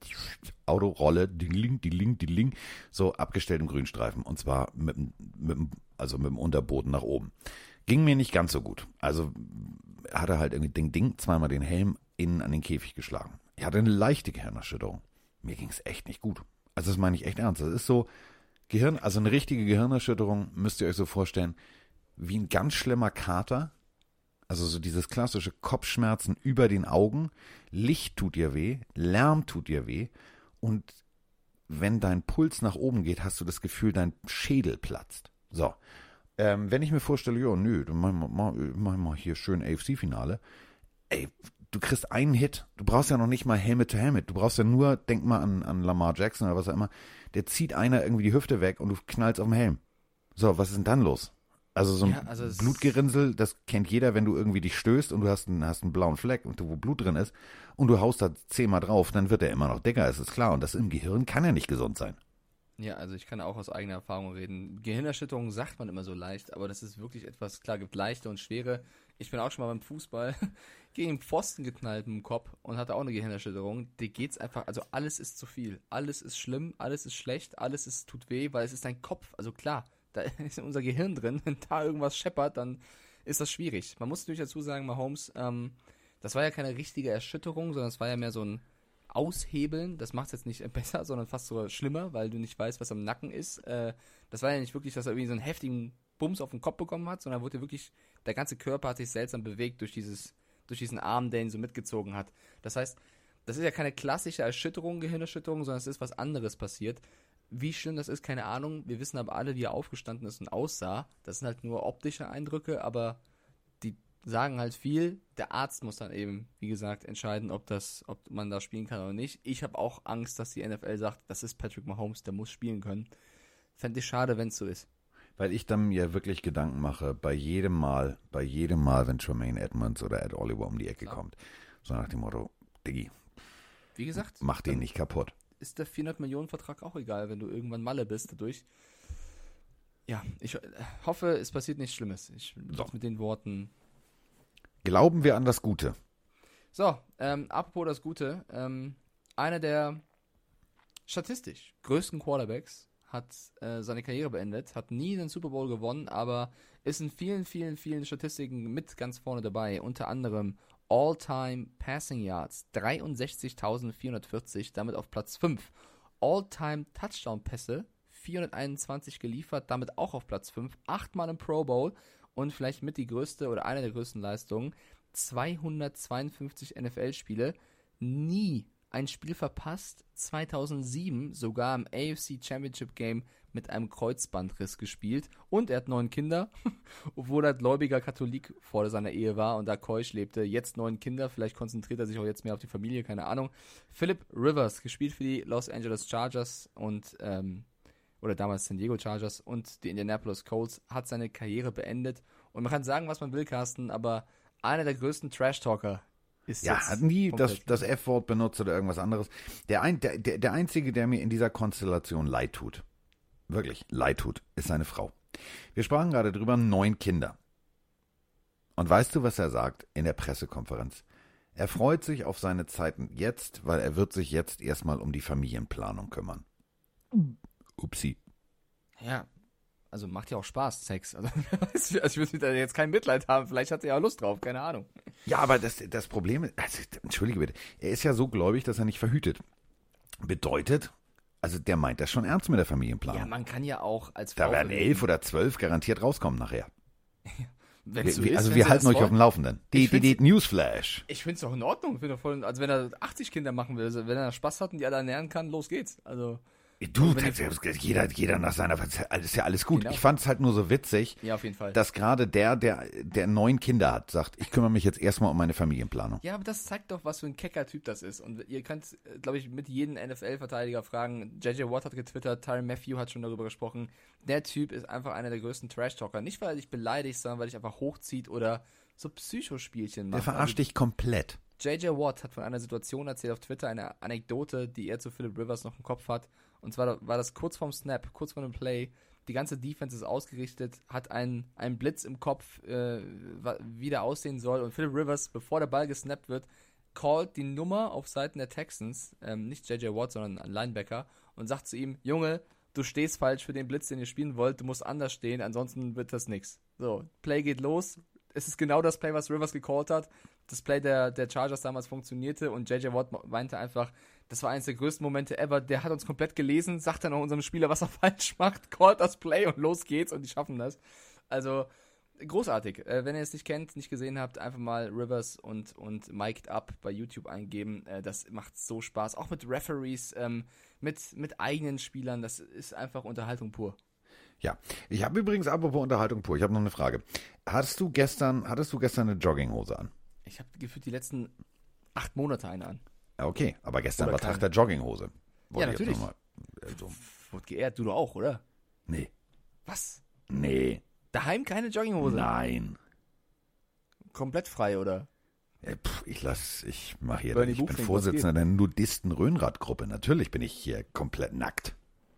Autorolle, Dingling, Dingling, Dingling, so abgestellt im Grünstreifen und zwar mit, dem- also mit dem Unterboden nach oben. Ging mir nicht ganz so gut. Also hatte halt irgendwie Ding, Ding, zweimal den Helm innen an den Käfig geschlagen. Ich hatte eine leichte Gehirnerschütterung. Mir ging es echt nicht gut. Also das meine ich echt ernst. Das ist so, Gehirn, also eine richtige Gehirnerschütterung müsst ihr euch so vorstellen, wie ein ganz schlimmer Kater. Also so dieses klassische Kopfschmerzen über den Augen. Licht tut dir weh, Lärm tut dir weh. Und wenn dein Puls nach oben geht, hast du das Gefühl, dein Schädel platzt. So. Ähm, wenn ich mir vorstelle, ja, nö, wir mal, mach mal hier schön AFC-Finale. Ey, du kriegst einen Hit. Du brauchst ja noch nicht mal Helmet to Helmet. Du brauchst ja nur, denk mal an, an Lamar Jackson oder was auch immer. Der zieht einer irgendwie die Hüfte weg und du knallst auf den Helm. So, was ist denn dann los? Also so ein Ja, also Blutgerinnsel, das kennt jeder, wenn du irgendwie dich stößt und du hast einen, hast einen blauen Fleck, und wo Blut drin ist, und du haust da zehnmal drauf, dann wird er immer noch dicker, ist es klar. Und das im Gehirn kann ja nicht gesund sein. Ja, also ich kann auch aus eigener Erfahrung reden. Gehirnerschütterung sagt man immer so leicht, aber das ist wirklich etwas, klar, gibt leichte und schwere. Ich bin auch schon mal beim Fußball gegen den Pfosten geknallt mit dem Kopf und hatte auch eine Gehirnerschütterung. Dir geht's einfach, also alles ist zu viel. Alles ist schlimm, alles ist schlecht, alles ist, tut weh, weil es ist dein Kopf. Also klar, da ist unser Gehirn drin. Wenn da irgendwas scheppert, dann ist das schwierig. Man muss natürlich dazu sagen, Mahomes, ähm, das war ja keine richtige Erschütterung, sondern es war ja mehr so ein Aushebeln. Das macht es jetzt nicht besser, sondern fast sogar schlimmer, weil du nicht weißt, was am Nacken ist. Äh, das war ja nicht wirklich, dass er irgendwie so einen heftigen Bums auf den Kopf bekommen hat, sondern wurde wirklich, der ganze Körper hat sich seltsam bewegt durch dieses, durch diesen Arm, der ihn so mitgezogen hat. Das heißt, das ist ja keine klassische Erschütterung, Gehirnerschütterung, sondern es ist was anderes passiert. Wie schlimm das ist, keine Ahnung. Wir wissen aber alle, wie er aufgestanden ist und aussah. Das sind halt nur optische Eindrücke, aber die sagen halt viel. Der Arzt muss dann eben, wie gesagt, entscheiden, ob das, ob man da spielen kann oder nicht. Ich habe auch Angst, dass die NFL sagt, das ist Patrick Mahomes, der muss spielen können. Fände ich schade, wenn es so ist. Weil ich dann mir wirklich Gedanken mache, bei jedem Mal, bei jedem Mal, wenn Tremaine Edmonds oder Ed Oliver um die Ecke Klar. kommt. So nach dem Motto, Diggi, Wie gesagt, mach den nicht kaputt. Ist der 400 Millionen Vertrag auch egal, wenn du irgendwann Malle bist dadurch. Ja, ich äh, hoffe, es passiert nichts Schlimmes. Ich So. mit den Worten Glauben wir an das Gute. So, ähm, apropos das Gute, ähm, einer der statistisch größten Quarterbacks hat äh, seine Karriere beendet, hat nie den Super Bowl gewonnen, aber ist in vielen, vielen, vielen Statistiken mit ganz vorne dabei. Unter anderem All-Time Passing Yards 63.440, damit auf Platz 5. All-Time Touchdown Pässe 421 geliefert, damit auch auf Platz 5. Achtmal im Pro Bowl und vielleicht mit die größte oder eine der größten Leistungen 252 NFL-Spiele, nie ein Spiel verpasst, 2007 sogar im AFC Championship Game mit einem Kreuzbandriss gespielt. Und er hat neun Kinder, obwohl er gläubiger Katholik vor seiner Ehe war und da keusch lebte. Jetzt neun Kinder, vielleicht konzentriert er sich auch jetzt mehr auf die Familie, keine Ahnung. Philip Rivers, gespielt für die Los Angeles Chargers und, ähm, oder damals San Diego Chargers und die Indianapolis Colts, hat seine Karriere beendet. Und man kann sagen, was man will, Carsten, aber einer der größten Trash-Talker ist Ja, jetzt hat nie das, das F-Wort benutzt oder irgendwas anderes. Der, ein, der, der, der Einzige, der mir in dieser Konstellation leid tut, wirklich leid tut, ist seine Frau. Wir sprachen gerade drüber, neun Kinder. Und weißt du, was er sagt in der Pressekonferenz? Er freut sich auf seine Zeiten jetzt, weil er wird sich jetzt erstmal um die Familienplanung kümmern. Upsi. Ja, also macht ja auch Spaß, Sex. Also, also ich würde da jetzt kein Mitleid haben. Vielleicht hat er ja Lust drauf, keine Ahnung. Ja, aber das, das Problem ist, also, entschuldige bitte, er ist ja so gläubig, dass er nicht verhütet. Bedeutet, also der meint das schon ernst mit der Familienplanung. Ja, man kann ja auch als Da Frau werden verlegen. elf oder zwölf garantiert rauskommen nachher. Wir, so ist, also wir halten euch auf dem wollen. Laufenden. Die, die, die Newsflash. Ich finde es doch in Ordnung. Ich find doch voll, also wenn er 80 Kinder machen will, also wenn er Spaß hat und die alle ernähren kann, los geht's. Also, Du, wenn das, jeder, jeder nach seiner, das ist ja alles gut. Genau. Ich fand es halt nur so witzig, ja, auf jeden Fall. dass gerade der, der, der neun Kinder hat, sagt, ich kümmere mich jetzt erstmal um meine Familienplanung. ja, aber das zeigt doch, was für ein kecker Typ das ist. Und ihr könnt, glaube ich, mit jedem NFL-Verteidiger fragen. JJ Watt hat getwittert, Tyron Matthew hat schon darüber gesprochen. Der Typ ist einfach einer der größten Trash-Talker. Nicht, weil er dich beleidigt, sondern weil er dich einfach hochzieht oder so Psychospielchen macht. Der verarscht dich komplett. JJ Watt hat von einer Situation erzählt auf Twitter, eine Anekdote, die er zu Philip Rivers noch im Kopf hat. Und zwar war das kurz vorm Snap, kurz vor dem Play. Die ganze Defense ist ausgerichtet, hat einen, einen Blitz im Kopf, äh, wie der aussehen soll. Und Philip Rivers, bevor der Ball gesnappt wird, callt die Nummer auf Seiten der Texans, ähm, nicht JJ Watt, sondern ein Linebacker, und sagt zu ihm, Junge, du stehst falsch für den Blitz, den ihr spielen wollt, du musst anders stehen, ansonsten wird das nix. So, Play geht los. Es ist genau das Play, was Rivers gecallt hat. Das Play der, der Chargers damals funktionierte und JJ Watt meinte einfach, das war eines der größten Momente ever. Der hat uns komplett gelesen, sagt dann auch unserem Spieler, was er falsch macht, callt das Play und los geht's und die schaffen das. Also, großartig. Äh, wenn ihr es nicht kennt, nicht gesehen habt, einfach mal Rivers und, und Mic'd Up bei YouTube eingeben. Äh, das macht so Spaß. Auch mit Referees, ähm, mit, mit eigenen Spielern. Das ist einfach Unterhaltung pur. Ja, ich habe übrigens apropos Unterhaltung pur. Ich habe noch eine Frage. Hattest du gestern, hattest du gestern eine Jogginghose an? Ich habe gefühlt die letzten acht Monate eine an. Ja, Okay, aber gestern Oder war Tag der Jogginghose. Ja, ich jetzt natürlich. mal- Also, Wurde geehrt, du doch auch, oder? nee, Was? nee, Daheim keine Jogginghose? nein. Komplett frei, oder? Ja, pff, ich lass, ich mache hier, ich bin Vorsitzender der Nudisten-Röhnrad-Gruppe. Natürlich bin ich hier komplett nackt.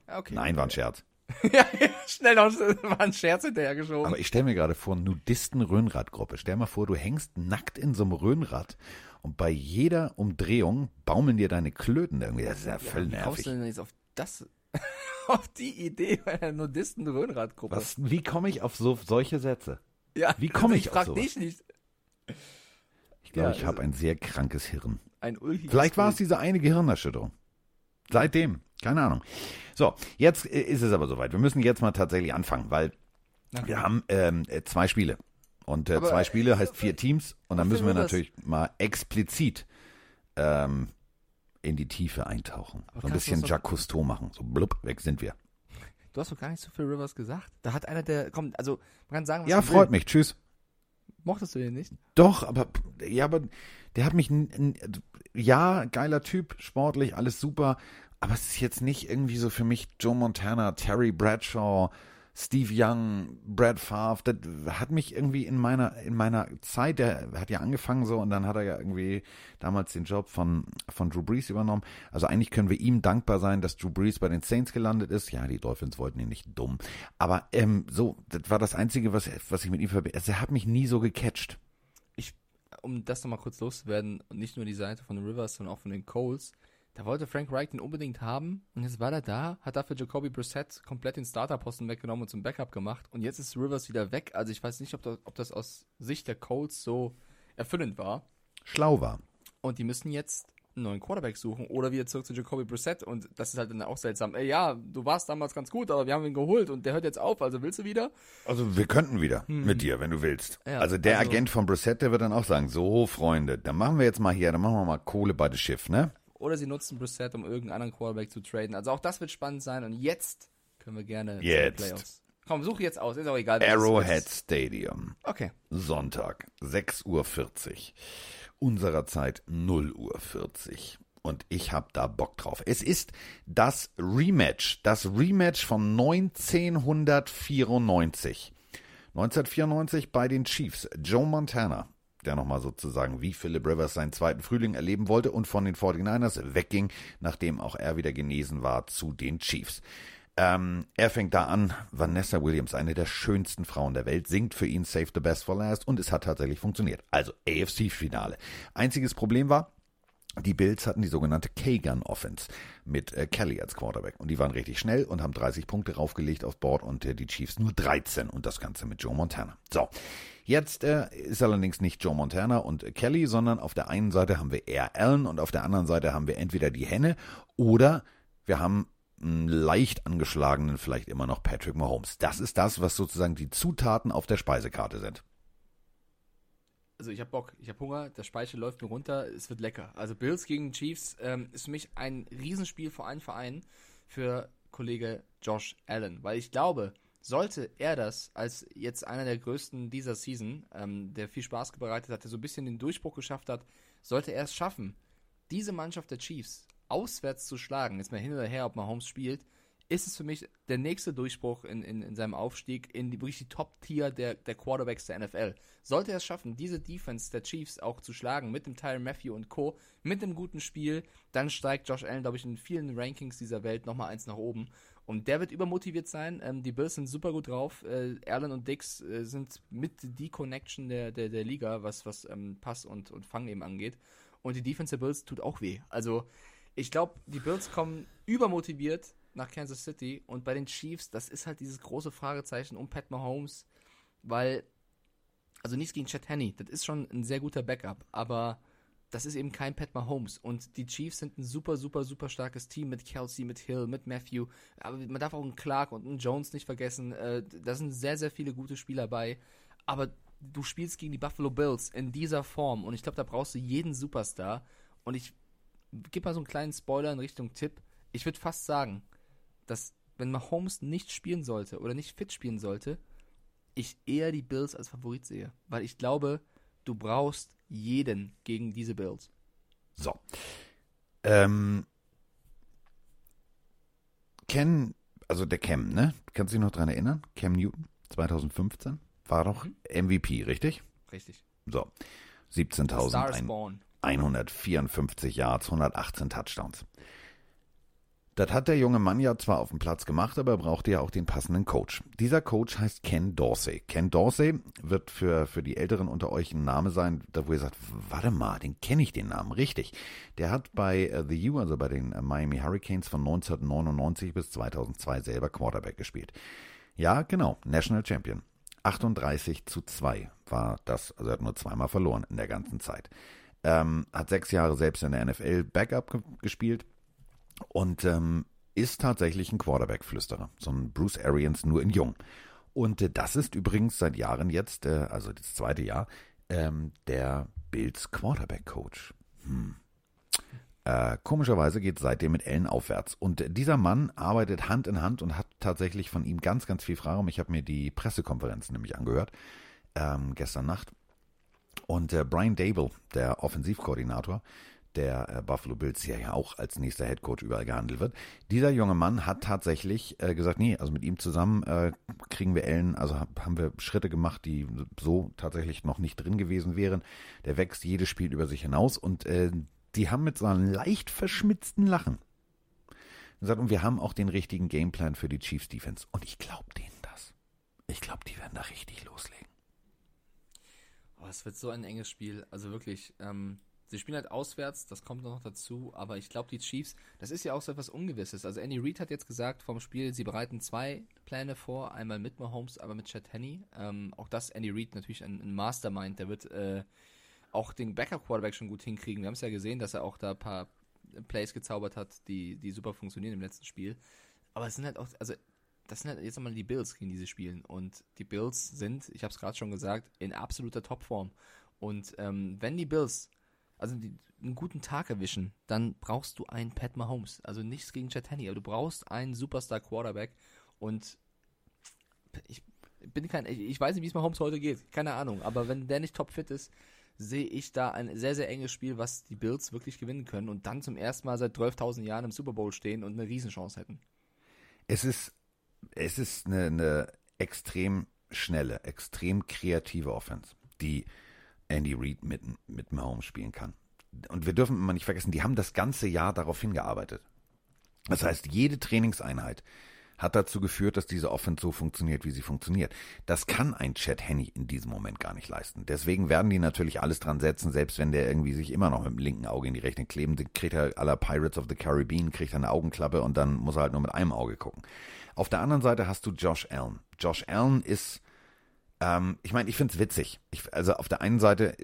Ja, Okay. Nein, war ein Scherz. ja, schnell noch war ein Scherz hinterhergeschoben. Aber ich stelle mir gerade vor, Nudisten-Röhnrad-Gruppe. Stell mal vor, du hängst nackt in so einem Röhnrad und bei jeder Umdrehung baumeln dir deine Klöten irgendwie. Das ist ja voll Wie kommst nervig. du denn jetzt auf das, auf die Idee bei der Nudisten-Röhnrad-Gruppe? Wie komme ich auf so, solche Sätze? Ja, Wie komme ich ich auf frag sowas? dich nicht. Ich glaube, Ja, ich habe ein sehr krankes Hirn. Ein Vielleicht war es diese eine Gehirnerschütterung. Seitdem, keine Ahnung. So, jetzt äh, ist es aber soweit. Wir müssen jetzt mal tatsächlich anfangen, weil Na, wir haben ähm, äh, zwei Spiele. Und äh, zwei äh, Spiele heißt vier Teams. Und dann müssen wir natürlich mal explizit ähm, in die Tiefe eintauchen. Aber so ein bisschen Jacques Cousteau machen. So blub, weg sind wir. Du hast doch gar nicht so viel Rivers gesagt. Da hat einer der, komm, also man kann sagen, was Ja, freut will. mich. Tschüss. Mochtest du den nicht? Doch, aber ja, aber der hat mich ja, geiler Typ, sportlich, alles super, aber es ist jetzt nicht irgendwie so für mich Joe Montana, Terry Bradshaw, Steve Young, Brad Favre, das hat mich irgendwie in meiner in meiner Zeit, der hat ja angefangen so und dann hat er ja irgendwie damals den Job von von Drew Brees übernommen. Also eigentlich können wir ihm dankbar sein, dass Drew Brees bei den Saints gelandet ist. Ja, die Dolphins wollten ihn nicht dumm, aber ähm, so, das war das einzige, was was ich mit ihm verbinde. Also er hat mich nie so gecatcht. Ich, um das nochmal kurz loszuwerden, nicht nur die Seite von den Rivers, sondern auch von den Coles, da wollte Frank Reich den unbedingt haben und jetzt war er da, hat dafür Jacoby Brissett komplett den Starterposten weggenommen und zum Backup gemacht und jetzt ist Rivers wieder weg. Also ich weiß nicht, ob das, ob das aus Sicht der Colts so erfüllend war. Schlau war. Und die müssen jetzt einen neuen Quarterback suchen oder wieder zurück zu Jacoby Brissett und das ist halt dann auch seltsam. Ey, ja, du warst damals ganz gut, aber wir haben ihn geholt und der hört jetzt auf, also willst du wieder? Also wir könnten wieder mit dir, wenn du willst. Ja, also der also- Agent von Brissett, der wird dann auch sagen, so Freunde, dann machen wir jetzt mal hier, dann machen wir mal Kohle bei das Schiff, ne? Oder sie nutzen Brissett, um irgendeinen anderen Quarterback zu traden. Also auch das wird spannend sein. Und jetzt Können wir gerne Jetzt. Playoffs. Komm, such jetzt aus, ist auch egal. Arrowhead. Stadium. Okay. Sonntag, 6.40 Uhr. Unserer Zeit 0 Uhr 40. Und ich hab da Bock drauf. Es ist das Rematch. Das Rematch von 1994. 1994 bei den Chiefs. Joe Montana, der nochmal sozusagen wie Philip Rivers seinen zweiten Frühling erleben wollte und von den 49ers wegging, nachdem auch er wieder genesen war zu den Chiefs. Ähm, er fängt da an. Vanessa Williams, eine der schönsten Frauen der Welt, singt für ihn Save the Best for Last und es hat tatsächlich funktioniert. Also AFC-Finale. Einziges Problem war, die Bills hatten die sogenannte K-Gun Offense mit äh, Kelly als Quarterback und die waren richtig schnell und haben 30 Punkte raufgelegt aufs Board und äh, die Chiefs nur 13 und das Ganze mit Joe Montana. So, jetzt äh, ist allerdings nicht Joe Montana und Kelly, sondern auf der einen Seite haben wir eher Allen und auf der anderen Seite haben wir entweder die Henne oder wir haben einen leicht angeschlagenen, vielleicht immer noch Patrick Mahomes. Das ist das, was sozusagen die Zutaten auf der Speisekarte sind. Also ich habe Bock, ich habe Hunger, der Speichel läuft mir runter, es wird lecker. Also Bills gegen Chiefs ähm, ist für mich ein Riesenspiel vor allen Vereinen für Kollege Josh Allen, weil ich glaube, sollte er das als jetzt einer der größten dieser Season, ähm, der viel Spaß bereitet hat, der so ein bisschen den Durchbruch geschafft hat, sollte er es schaffen, diese Mannschaft der Chiefs auswärts zu schlagen, jetzt mal hin oder her, ob Mahomes spielt, ist es für mich der nächste Durchbruch in, in, in seinem Aufstieg in die, wirklich die Top-Tier der, der Quarterbacks der NFL. Sollte er es schaffen, diese Defense der Chiefs auch zu schlagen, mit dem Tyron Matthew und Co., mit einem guten Spiel, dann steigt Josh Allen, glaube ich, in vielen Rankings dieser Welt nochmal eins nach oben. Und der wird übermotiviert sein. Ähm, die Bills sind super gut drauf. Äh, Allen und Dix äh, sind mit die Connection der, der, der Liga, was, was ähm, Pass und, und Fang eben angeht. Und die Defense der Bills tut auch weh. Also, ich glaube, die Bills kommen übermotiviert nach Kansas City. Und bei den Chiefs, das ist halt dieses große Fragezeichen um Pat Mahomes, weil, also nichts gegen Chad Henney, das ist schon ein sehr guter Backup, aber das ist eben kein Pat Mahomes. Und die Chiefs sind ein super, super, super starkes Team mit Kelsey, mit Hill, mit Matthew, aber man darf auch einen Clark und einen Jones nicht vergessen, äh, da sind sehr, sehr viele gute Spieler bei, aber du spielst gegen die Buffalo Bills in dieser Form und ich glaube, da brauchst du jeden Superstar. Und ich gebe mal so einen kleinen Spoiler in Richtung Tipp, ich würde fast sagen, dass wenn Mahomes nicht spielen sollte oder nicht fit spielen sollte, ich eher die Bills als Favorit sehe. Weil ich glaube, du brauchst jeden gegen diese Bills. So. Ähm, Ken, also der Cam, ne? Kannst du dich noch dran erinnern? Cam Newton, 2015, war doch MVP, richtig? Richtig. So. Star 17.154 Yards, 118 Touchdowns. Das hat der junge Mann ja zwar auf dem Platz gemacht, aber er brauchte ja auch den passenden Coach. Dieser Coach heißt Ken Dorsey. Ken Dorsey wird für, für die Älteren unter euch ein Name sein, da wo ihr sagt, warte mal, den kenne ich den Namen, richtig. Der hat bei äh, The U, also bei den äh, Miami Hurricanes von 1999 bis 2002 selber Quarterback gespielt. Ja, genau, National Champion. 38 zu 2 war das, also er hat nur zweimal verloren in der ganzen Zeit. Ähm, hat sechs Jahre selbst in der NFL Backup ge gespielt und ähm, ist tatsächlich ein Quarterback-Flüsterer. So ein Bruce Arians nur in jung. Und äh, das ist übrigens seit Jahren jetzt, äh, also das zweite Jahr, ähm, der Bills Quarterback-Coach. Hm. Äh, komischerweise geht es seitdem mit Ellen aufwärts. Und dieser Mann arbeitet Hand in Hand und hat tatsächlich von ihm ganz, ganz viel Freiraum. Ich habe mir die Pressekonferenz nämlich angehört, ähm, gestern Nacht. Und äh, Brian Dable, der Offensivkoordinator, der äh, Buffalo Bills ja, ja auch als nächster Head Coach überall gehandelt wird. Dieser junge Mann hat tatsächlich äh, gesagt, nee, also mit ihm zusammen äh, kriegen wir Ellen, also hab, haben wir Schritte gemacht, die so tatsächlich noch nicht drin gewesen wären. Der wächst jedes Spiel über sich hinaus und äh, die haben mit so einem leicht verschmitzten Lachen gesagt, und wir haben auch den richtigen Gameplan für die Chiefs Defense. Und ich glaube denen das. Ich glaube, die werden da richtig loslegen. Oh, es wird so ein enges Spiel. Also wirklich, ähm, sie spielen halt auswärts, das kommt noch dazu, aber ich glaube, die Chiefs, das ist ja auch so etwas Ungewisses. Also Andy Reid hat jetzt gesagt vom Spiel, sie bereiten zwei Pläne vor, einmal mit Mahomes, aber mit Chad Henney. Ähm, auch das, Andy Reid natürlich ein, ein Mastermind, der wird äh, auch den Backup-Quarterback schon gut hinkriegen. Wir haben es ja gesehen, dass er auch da ein paar Plays gezaubert hat, die, die super funktionieren im letzten Spiel. Aber es sind halt auch, also das sind halt jetzt nochmal die Bills, gegen die sie spielen. Und die Bills sind, ich habe es gerade schon gesagt, in absoluter Topform. Und ähm, wenn die Bills also die, einen guten Tag erwischen, dann brauchst du einen Pat Mahomes. Also nichts gegen Chad Henney, aber du brauchst einen Superstar Quarterback. Und ich bin kein, ich, weiß nicht, wie es Mahomes heute geht. Keine Ahnung. Aber wenn der nicht topfit ist, sehe ich da ein sehr, sehr enges Spiel, was die Bills wirklich gewinnen können und dann zum ersten Mal seit 12.000 Jahren im Super Bowl stehen und eine Riesenchance hätten. Es ist, es ist eine, eine extrem schnelle, extrem kreative Offense, die Andy Reid mit, mit Mahomes spielen kann. Und wir dürfen immer nicht vergessen, die haben das ganze Jahr darauf hingearbeitet. Das heißt, jede Trainingseinheit hat dazu geführt, dass diese Offense so funktioniert, wie sie funktioniert. Das kann ein Chad Henney in diesem Moment gar nicht leisten. Deswegen werden die natürlich alles dran setzen, selbst wenn der irgendwie sich immer noch mit dem linken Auge in die Rechnung kleben, kriegt er aller Pirates of the Caribbean, kriegt er eine Augenklappe und dann muss er halt nur mit einem Auge gucken. Auf der anderen Seite hast du Josh Allen. Josh Allen ist ähm, ich meine, ich finde es witzig. Ich, also auf der einen Seite,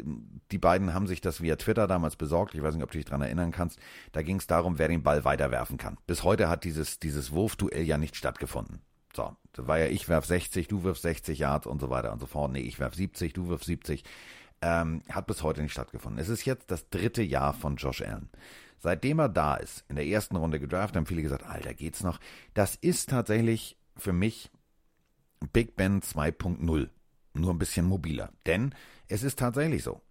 die beiden haben sich das via Twitter damals besorgt. Ich weiß nicht, ob du dich daran erinnern kannst. Da ging es darum, wer den Ball weiterwerfen kann. Bis heute hat dieses, dieses Wurfduell ja nicht stattgefunden. So, da war ja ich werf 60, du wirfst 60 Yards und so weiter und so fort. Nee, ich werf 70, du wirfst 70. Ähm, hat bis heute nicht stattgefunden. Es ist jetzt das dritte Jahr von Josh Allen. Seitdem er da ist, in der ersten Runde gedraft, haben viele gesagt, Alter, geht's noch? Das ist tatsächlich für mich Big Ben 2.0 nur ein bisschen mobiler. Denn es ist tatsächlich so.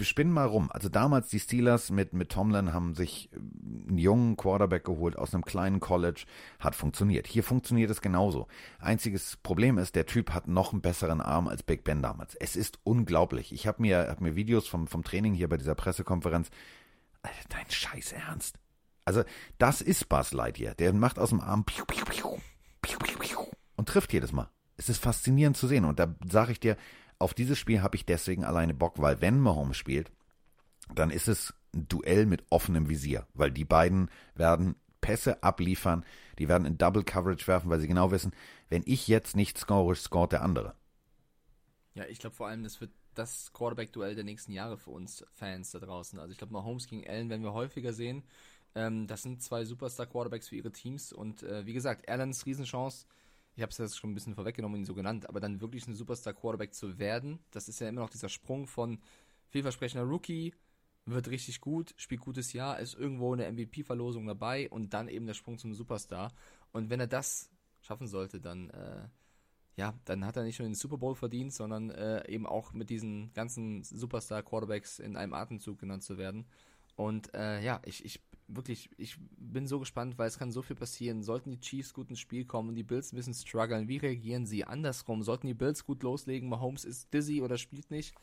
Spinnen mal rum. Also damals die Steelers mit, mit Tomlin haben sich äh, einen jungen Quarterback geholt aus einem kleinen College. Hat funktioniert. Hier funktioniert es genauso. Einziges Problem ist, der Typ hat noch einen besseren Arm als Big Ben damals. Es ist unglaublich. Ich habe mir, hab mir Videos vom, vom Training hier bei dieser Pressekonferenz. Alter, dein Scheiß Ernst. Also, das ist Buzz Lightyear. Der macht aus dem Arm und trifft jedes Mal es ist faszinierend zu sehen. Und da sage ich dir, auf dieses Spiel habe ich deswegen alleine Bock, weil wenn Mahomes spielt, dann ist es ein Duell mit offenem Visier, weil die beiden werden Pässe abliefern, die werden in Double Coverage werfen, weil sie genau wissen, wenn ich jetzt nicht score, scoret der andere. Ja, ich glaube vor allem, das wird das Quarterback-Duell der nächsten Jahre für uns Fans da draußen. Also ich glaube, Mahomes gegen Allen werden wir häufiger sehen. Ähm, das sind zwei Superstar-Quarterbacks für ihre Teams und äh, wie gesagt, Allens Riesenchance ich habe es jetzt schon ein bisschen vorweggenommen, ihn so genannt, aber dann wirklich ein Superstar-Quarterback zu werden, das ist ja immer noch dieser Sprung von vielversprechender Rookie, wird richtig gut, spielt gutes Jahr, ist irgendwo in der MVP-Verlosung dabei und dann eben der Sprung zum Superstar. Und wenn er das schaffen sollte, dann, äh, ja, dann hat er nicht nur den Super Bowl verdient, sondern äh, eben auch mit diesen ganzen Superstar-Quarterbacks in einem Atemzug genannt zu werden. Und äh, ja, ich, ich wirklich, ich bin so gespannt, weil es kann so viel passieren. Sollten die Chiefs gut ins Spiel kommen und die Bills ein bisschen strugglen, wie reagieren sie? Andersrum, sollten die Bills gut loslegen, Mahomes ist dizzy oder spielt nicht,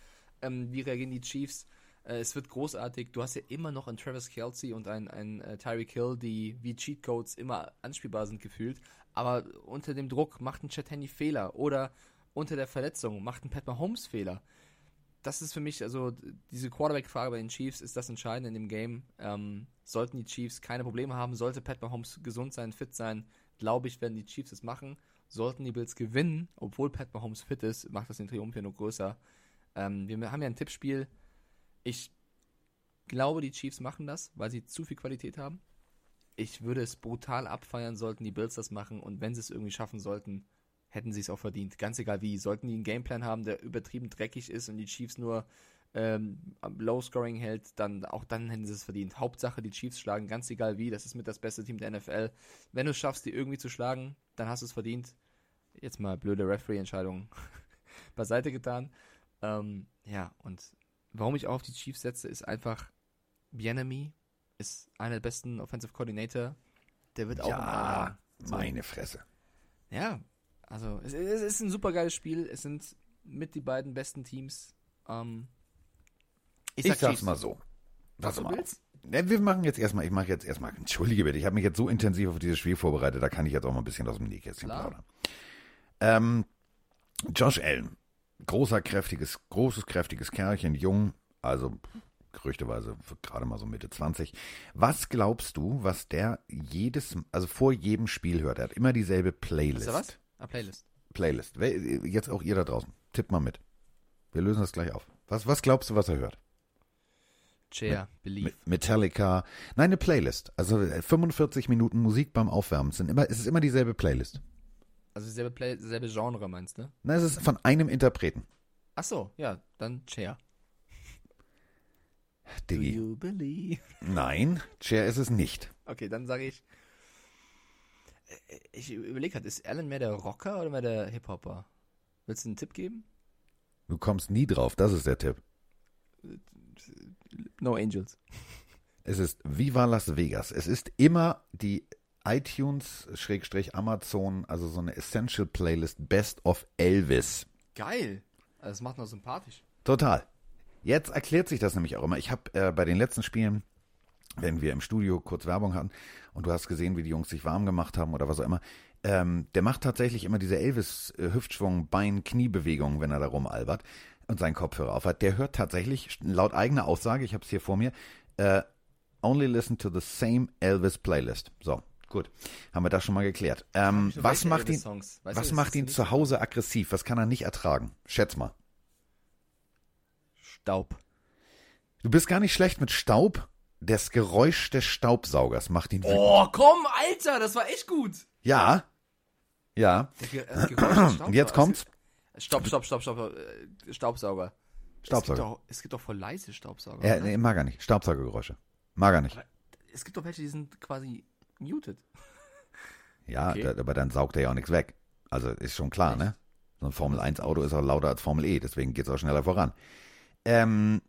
ähm, wie reagieren die Chiefs? Äh, es wird großartig. Du hast ja immer noch einen Travis Kelsey und einen, einen äh, Tyreek Hill, die wie Cheatcodes immer anspielbar sind gefühlt. Aber unter dem Druck macht ein Chat Handy Fehler oder unter der Verletzung macht ein Pat Mahomes Fehler das ist für mich, also diese Quarterback-Frage bei den Chiefs ist das Entscheidende in dem Game. Ähm, sollten die Chiefs keine Probleme haben, sollte Pat Mahomes gesund sein, fit sein, glaube ich, werden die Chiefs es machen. Sollten die Bills gewinnen, obwohl Pat Mahomes fit ist, macht das den Triumph hier nur größer. Ähm, wir haben ja ein Tippspiel. Ich glaube, die Chiefs machen das, weil sie zu viel Qualität haben. Ich würde es brutal abfeiern, sollten die Bills das machen und wenn sie es irgendwie schaffen sollten, hätten sie es auch verdient. Ganz egal wie. Sollten die einen Gameplan haben, der übertrieben dreckig ist und die Chiefs nur ähm, Low Scoring hält, dann auch dann hätten sie es verdient. Hauptsache die Chiefs schlagen, ganz egal wie. Das ist mit das beste Team der NFL. Wenn du es schaffst, die irgendwie zu schlagen, dann hast du es verdient. Jetzt mal blöde Referee-Entscheidungen beiseite getan. Ähm, ja, und warum ich auch auf die Chiefs setze, ist einfach Bienemy ist einer der besten Offensive Coordinator. Der wird auch. Ja, meine Fresse. Ja, also, es, es ist ein super geiles Spiel. Es sind mit die beiden besten Teams. Ähm, ich, sag ich sag's mal so. Was du willst? Ja, wir machen jetzt erstmal, ich mache jetzt erstmal, entschuldige bitte, ich habe mich jetzt so intensiv auf dieses Spiel vorbereitet, da kann ich jetzt auch mal ein bisschen aus dem Nähkästchen plaudern. Ähm, Josh Allen, großer, kräftiges, großes, kräftiges Kerlchen, jung, also gerüchteweise gerade mal so Mitte 20. Was glaubst du, was der jedes, also vor jedem Spiel hört? Er hat immer dieselbe Playlist. Was? was? Ah, Playlist. Playlist. Jetzt auch ihr da draußen. Tippt mal mit. Wir lösen das gleich auf. Was, was glaubst du, was er hört? Chair, Believe. Metallica. Nein, eine Playlist. Also 45 äh, Minuten Musik beim Aufwärmen. Es, sind immer, es ist immer dieselbe Playlist. Also dieselbe, Play, dieselbe Genre meinst du? Nein, es ist von einem Interpreten. Ach so, ja, dann Chair. Diggi. Do you believe? Nein, Chair ist es nicht. Okay, dann sage ich Ich überlege gerade, ist Alan mehr der Rocker oder mehr der Hip-Hopper? Willst du einen Tipp geben? Du kommst nie drauf, das ist der Tipp. No Angels. Es ist Viva Las Vegas. Es ist immer die iTunes-Amazon, also so eine Essential Playlist Best of Elvis. Geil. Also das macht noch sympathisch. Total. Jetzt erklärt sich das nämlich auch immer. Ich habe äh, bei den letzten Spielen, wenn wir im Studio kurz Werbung hatten und du hast gesehen, wie die Jungs sich warm gemacht haben oder was auch immer, ähm, der macht tatsächlich immer diese Elvis-Hüftschwung, Bein, Kniebewegungen, wenn er da rumalbert und seinen Kopfhörer aufhat. Der hört tatsächlich, laut eigener Aussage, ich habe es hier vor mir, äh, only listen to the same Elvis Playlist. So, gut. Haben wir das schon mal geklärt. Ähm, was macht ihn, du, was ist macht ihn zu Hause aggressiv? Was kann er nicht ertragen? Schätz mal. Staub. Du bist gar nicht schlecht mit Staub. Das Geräusch des Staubsaugers macht ihn wütend. Oh, komm, Alter, das war echt gut. Ja. Ja. Ge- Und jetzt kommt's. Stopp, stopp, stopp, stopp. äh, Staubsauger. Es gibt, Staubsauger. doch, es gibt doch voll leise Staubsauger. Ja, nee, mag er nicht. Staubsaugergeräusche. Mag er nicht. Es gibt doch welche, die sind quasi muted. Ja, Okay. da, aber dann saugt er ja auch nichts weg. Also ist schon klar, ne? So ein Formel 1 Auto ist auch lauter als Formel E, deswegen geht's auch schneller voran. Ähm,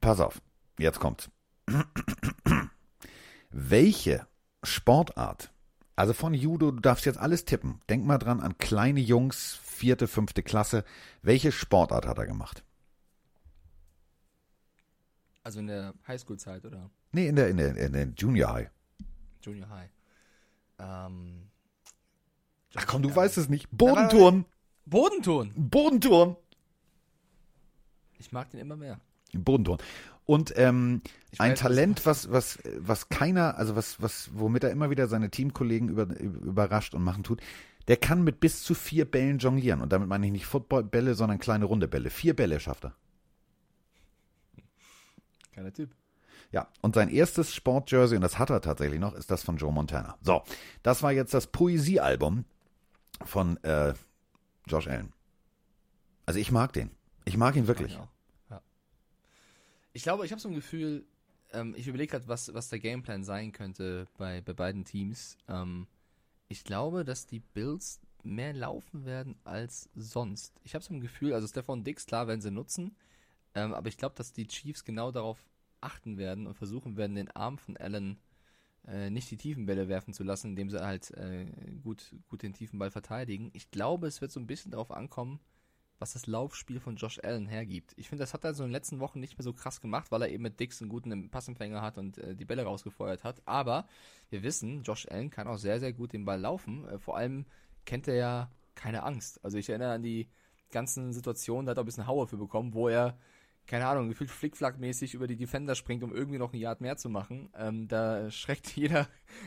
pass auf, jetzt kommt's. Welche Sportart, also von Judo, du darfst jetzt alles tippen. Denk mal dran an kleine Jungs, vierte, fünfte Klasse. Welche Sportart hat er gemacht? Also in der Highschool-Zeit oder Nee, in der, in der, in der Junior High. Junior High. Ähm, Ach komm, du weißt es nicht. Bodenturnen. Bodenton. Bodenturnen. Ich mag den immer mehr. Bodenturnen. Und ähm, ein Talent, was, was, was keiner, also was, was, womit er immer wieder seine Teamkollegen über, überrascht und machen tut, der kann mit bis zu vier Bällen jonglieren. Und damit meine ich nicht Footballbälle, sondern kleine runde Bälle. Vier Bälle schafft er. Keiner Typ. Ja, und sein erstes Sportjersey, und das hat er tatsächlich noch, ist das von Joe Montana. So, das war jetzt das Poesiealbum von äh, Josh Allen. Also ich mag den. Ich mag ihn wirklich. Ja. Ich glaube, ich habe so ein Gefühl, ähm, ich überlege gerade, was, was der Gameplan sein könnte bei, bei beiden Teams. Ähm, ich glaube, dass die Bills mehr laufen werden als sonst. Ich habe so ein Gefühl, also Stefan Dix, klar, werden sie nutzen, ähm, aber ich glaube, dass die Chiefs genau darauf achten werden und versuchen werden, den Arm von Allen äh, nicht die tiefen Bälle werfen zu lassen, indem sie halt äh, gut, gut den tiefen Ball verteidigen. Ich glaube, es wird so ein bisschen darauf ankommen, was das Laufspiel von Josh Allen hergibt. Ich finde, das hat er so in den letzten Wochen nicht mehr so krass gemacht, weil er eben mit Dix einen guten Passempfänger hat und äh, die Bälle rausgefeuert hat. Aber wir wissen, Josh Allen kann auch sehr, sehr gut den Ball laufen. Äh, vor allem kennt er ja keine Angst. Also ich erinnere an die ganzen Situationen, da hat er ein bisschen Hauer für bekommen, wo er, keine Ahnung, gefühlt flickflackmäßig über die Defender springt, um irgendwie noch ein Yard mehr zu machen. Ähm, da schreckt jeder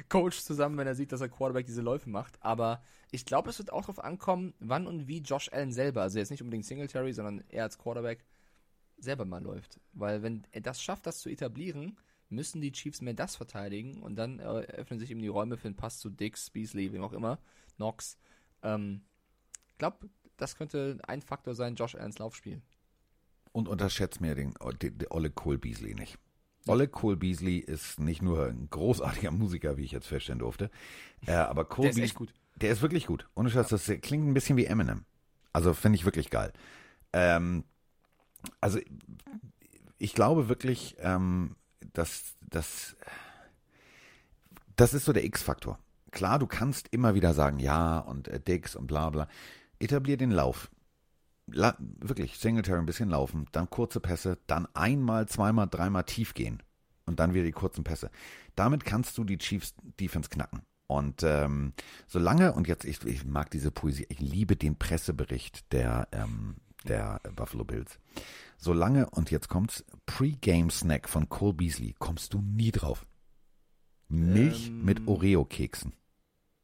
Coach zusammen, wenn er sieht, dass der Quarterback diese Läufe macht. Aber ich glaube, es wird auch darauf ankommen, wann und wie Josh Allen selber, also jetzt nicht unbedingt Singletary, sondern er als Quarterback, selber mal läuft. Weil wenn er das schafft, das zu etablieren, müssen die Chiefs mehr das verteidigen und dann äh, öffnen sich eben die Räume für einen Pass zu Dix, Beasley, wem auch immer, Knox. Ähm, ich glaube, das könnte ein Faktor sein, Josh Allens Laufspiel. Und unterschätzt mir den, den, den Olle Cole Beasley nicht. Olle Cole Beasley ist nicht nur ein großartiger Musiker, wie ich jetzt feststellen durfte, äh, aber Cole Der ist echt gut. Der ist wirklich gut. Ohne Scheiß, das klingt ein bisschen wie Eminem. Also finde ich wirklich geil. Ähm, also ich glaube wirklich, ähm, dass das das ist so der X-Faktor. Klar, du kannst immer wieder sagen, ja und äh, Dix und bla bla. Etablier den Lauf. La wirklich, Singletary ein bisschen laufen, dann kurze Pässe, dann einmal, zweimal, dreimal tief gehen und dann wieder die kurzen Pässe. Damit kannst du die Chiefs Defense knacken. Und ähm, solange, und jetzt, ich, ich mag diese Poesie, ich liebe den Pressebericht der, ähm, der Buffalo Bills. Solange, und jetzt kommt's, Pre-Game-Snack von Cole Beasley, kommst du nie drauf. Milch Ähm. mit Oreo-Keksen.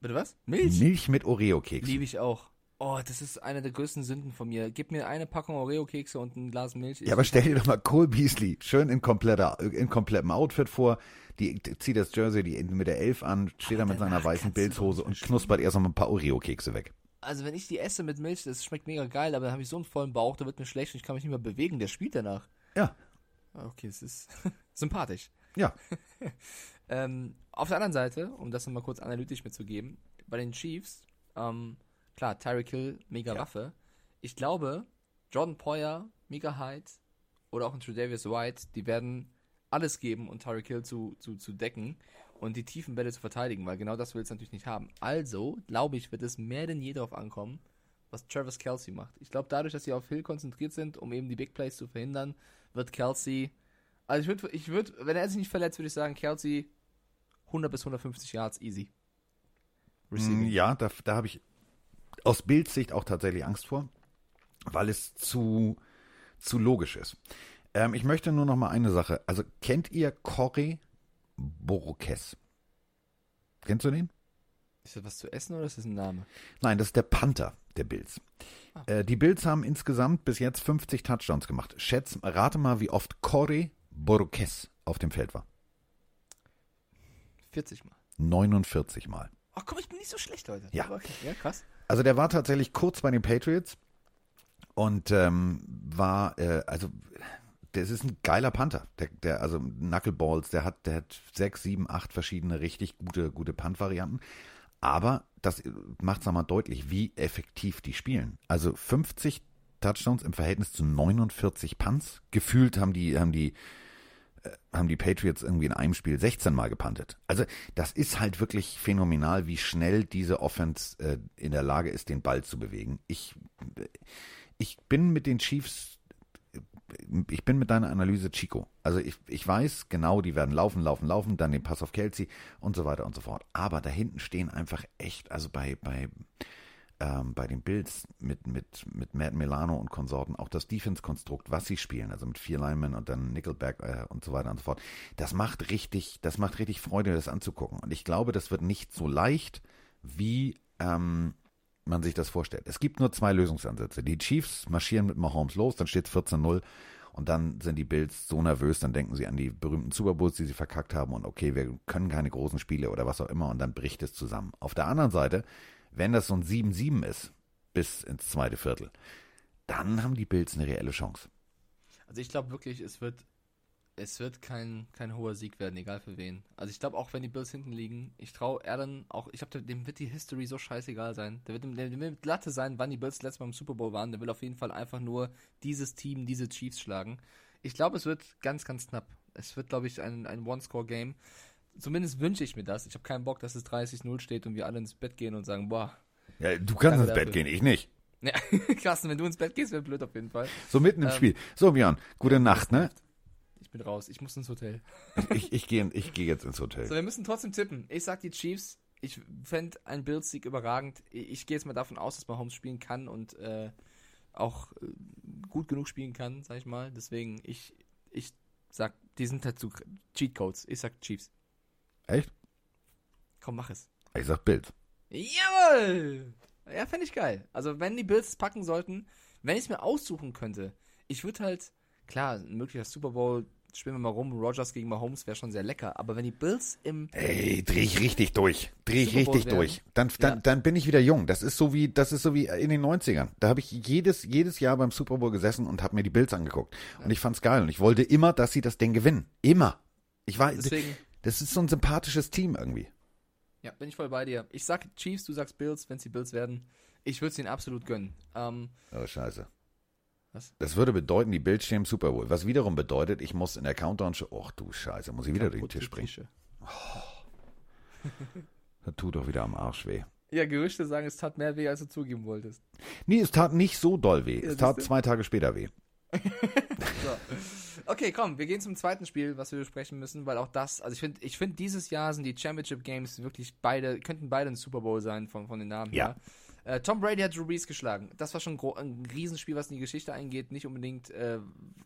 Bitte was? Milch? Milch mit Oreo-Keksen. Liebe ich auch. Oh, das ist eine der größten Sünden von mir. Gib mir eine Packung Oreo-Kekse und ein Glas Milch. Ja, aber stell dir doch mal Cole Beasley schön in, kompletter, in komplettem Outfit vor. Die zieht das Jersey die mit der Elf an, steht da mit seiner weißen nicht und knuspert erst noch mal ein paar Oreo-Kekse weg. Also wenn ich die esse mit Milch, das schmeckt mega geil, aber dann habe ich so einen vollen Bauch, da wird mir schlecht und ich kann mich nicht mehr bewegen. Der spielt danach. Ja, Ah, Okay, es ist sympathisch. ja. Ähm, auf der anderen Seite, um das nochmal kurz analytisch mitzugeben, bei den Chiefs, ähm, klar, Tyreek Hill, mega Ja. Waffe. Ich glaube, Jordan Poyer, Mika Hyde oder auch ein Tredavious White, die werden alles geben, um Tyreek Hill zu, zu, zu decken und die tiefen Bälle zu verteidigen, weil genau das willst du natürlich nicht haben. Also, glaube ich, wird es mehr denn je darauf ankommen, was Travis Kelsey macht. Ich glaube, dadurch, dass sie auf Hill konzentriert sind, um eben die Big Plays zu verhindern, wird Kelsey, also ich würde, ich würd, wenn er sich nicht verletzt, würde ich sagen, Kelsey 100 bis 150 Yards easy. Mm, Ja, da, da habe ich aus Bildsicht auch tatsächlich Angst vor, weil es zu, zu logisch ist. Ähm, ich möchte nur noch mal eine Sache. Also kennt ihr Corey Borokes? Kennst du den? Ist das was zu essen oder ist das ein Name? Nein, das ist der Panther der Bills. Ah. Äh, die Bills haben insgesamt bis jetzt 50 Touchdowns gemacht. Schätz, rate mal, wie oft Corey Borokes auf dem Feld war. 40 Mal. 49 Mal. Ach komm, ich bin nicht so schlecht heute. Ja. Okay. Ja, krass. Also der war tatsächlich kurz bei den Patriots und ähm, war, äh, also das ist ein geiler Panther. Der, der, also Knuckleballs, der hat, der hat sechs, sieben, acht verschiedene richtig gute, gute Punt-Varianten. Aber das macht es nochmal deutlich, wie effektiv die spielen. Also 50 Touchdowns im Verhältnis zu 49 Punts. Gefühlt haben die, haben die, haben die Patriots irgendwie in einem Spiel 16 Mal gepantet. Also das ist halt wirklich phänomenal, wie schnell diese Offense äh, in der Lage ist, den Ball zu bewegen. Ich, ich bin mit den Chiefs, ich bin mit deiner Analyse Chico. Also ich, ich weiß genau, die werden laufen, laufen, laufen, dann den Pass auf Kelsey und so weiter und so fort. Aber da hinten stehen einfach echt, also bei, bei, ähm, bei den Bills mit, mit, mit Matt Milano und Konsorten, auch das Defense-Konstrukt, was sie spielen, also mit vier Linemen und dann Nickelback äh, und so weiter und so fort, das macht richtig, das macht richtig Freude, das anzugucken. Und ich glaube, das wird nicht so leicht, wie ähm, man sich das vorstellt. Es gibt nur zwei Lösungsansätze. Die Chiefs marschieren mit Mahomes los, dann steht 14-0 und dann sind die Bills so nervös, dann denken sie an die berühmten Super Bowls, die sie verkackt haben und okay, wir können keine großen Spiele oder was auch immer und dann bricht es zusammen. Auf der anderen Seite, wenn das so ein 7-7 ist, bis ins zweite Viertel, dann haben die Bills eine reelle Chance. Also ich glaube wirklich, es wird, es wird kein, kein hoher Sieg werden, egal für wen. Also ich glaube auch, wenn die Bills hinten liegen, ich traue Allen auch, ich glaube, dem wird die History so scheißegal sein. Der wird, dem, wird Latte sein, wann die Bills letztes Mal im Super Bowl waren. Der will auf jeden Fall einfach nur dieses Team, diese Chiefs schlagen. Ich glaube, es wird ganz, ganz knapp. Es wird, glaube ich, ein, ein One-Score-Game. Zumindest wünsche ich mir das. Ich habe keinen Bock, dass es 30-0 steht und wir alle ins Bett gehen und sagen, boah, Ja, du kannst ins Bett dafür. gehen, ich nicht. ja, Carsten, wenn du ins Bett gehst, wäre blöd auf jeden Fall. So mitten im Ähm, Spiel. So, Björn, gute Nacht, ne? Ich bin raus, ich muss ins Hotel. Ich, ich gehe ich geh jetzt ins Hotel. So, wir müssen trotzdem tippen. Ich sag die Chiefs. Ich fände einen Bills-Sieg überragend. Ich, gehe jetzt mal davon aus, dass Mahomes spielen kann und äh, auch äh, gut genug spielen kann, sag ich mal. Deswegen, ich, ich sag, die sind halt zu Cheatcodes. Ich sag Chiefs. Echt? Komm, mach es. Ich sag Bild. Jawohl! Ja, fände ich geil. Also, wenn die Bills es packen sollten, wenn ich es mir aussuchen könnte, ich würde halt, klar, ein möglicher Super Bowl, spielen wir mal rum, Rogers gegen Mahomes wäre schon sehr lecker, aber wenn die Bills im Ey, dreh ich richtig durch. Dreh ich richtig werden. durch. Dann, dann, Ja. dann bin ich wieder jung. Das ist so wie, das ist so wie in den 90ern. Da habe ich jedes, jedes Jahr beim Super Bowl gesessen und habe mir die Bills angeguckt. Und ich fand's geil. Und ich wollte immer, dass sie das Ding gewinnen. Immer. Ich war, Deswegen, das ist so ein sympathisches Team irgendwie. ja, bin ich voll bei dir. Ich sag Chiefs, du sagst Bills, wenn sie Bills werden. Ich würde es ihnen absolut gönnen. Ähm, Oh, scheiße. Was? Das würde bedeuten, die Bills stehen im Super Bowl. Was wiederum bedeutet, ich muss in der Countdown-Show, ach du Scheiße, muss ich wieder durch den Tisch springen. Tische. Das tut doch wieder am Arsch weh. Ja, Gerüchte sagen, es tat mehr weh, als du zugeben wolltest. Nee, es tat nicht so doll weh. Ja, es tat zwei Tage später weh. Okay, komm, wir gehen zum zweiten Spiel, was wir besprechen müssen, weil auch das, also ich finde, ich finde, dieses Jahr sind die Championship Games wirklich beide, könnten beide ein Super Bowl sein von, von den Namen Ja. her. Äh, Tom Brady hat Drew Brees geschlagen. Das war schon ein Riesenspiel, was in die Geschichte eingeht. Nicht unbedingt, äh,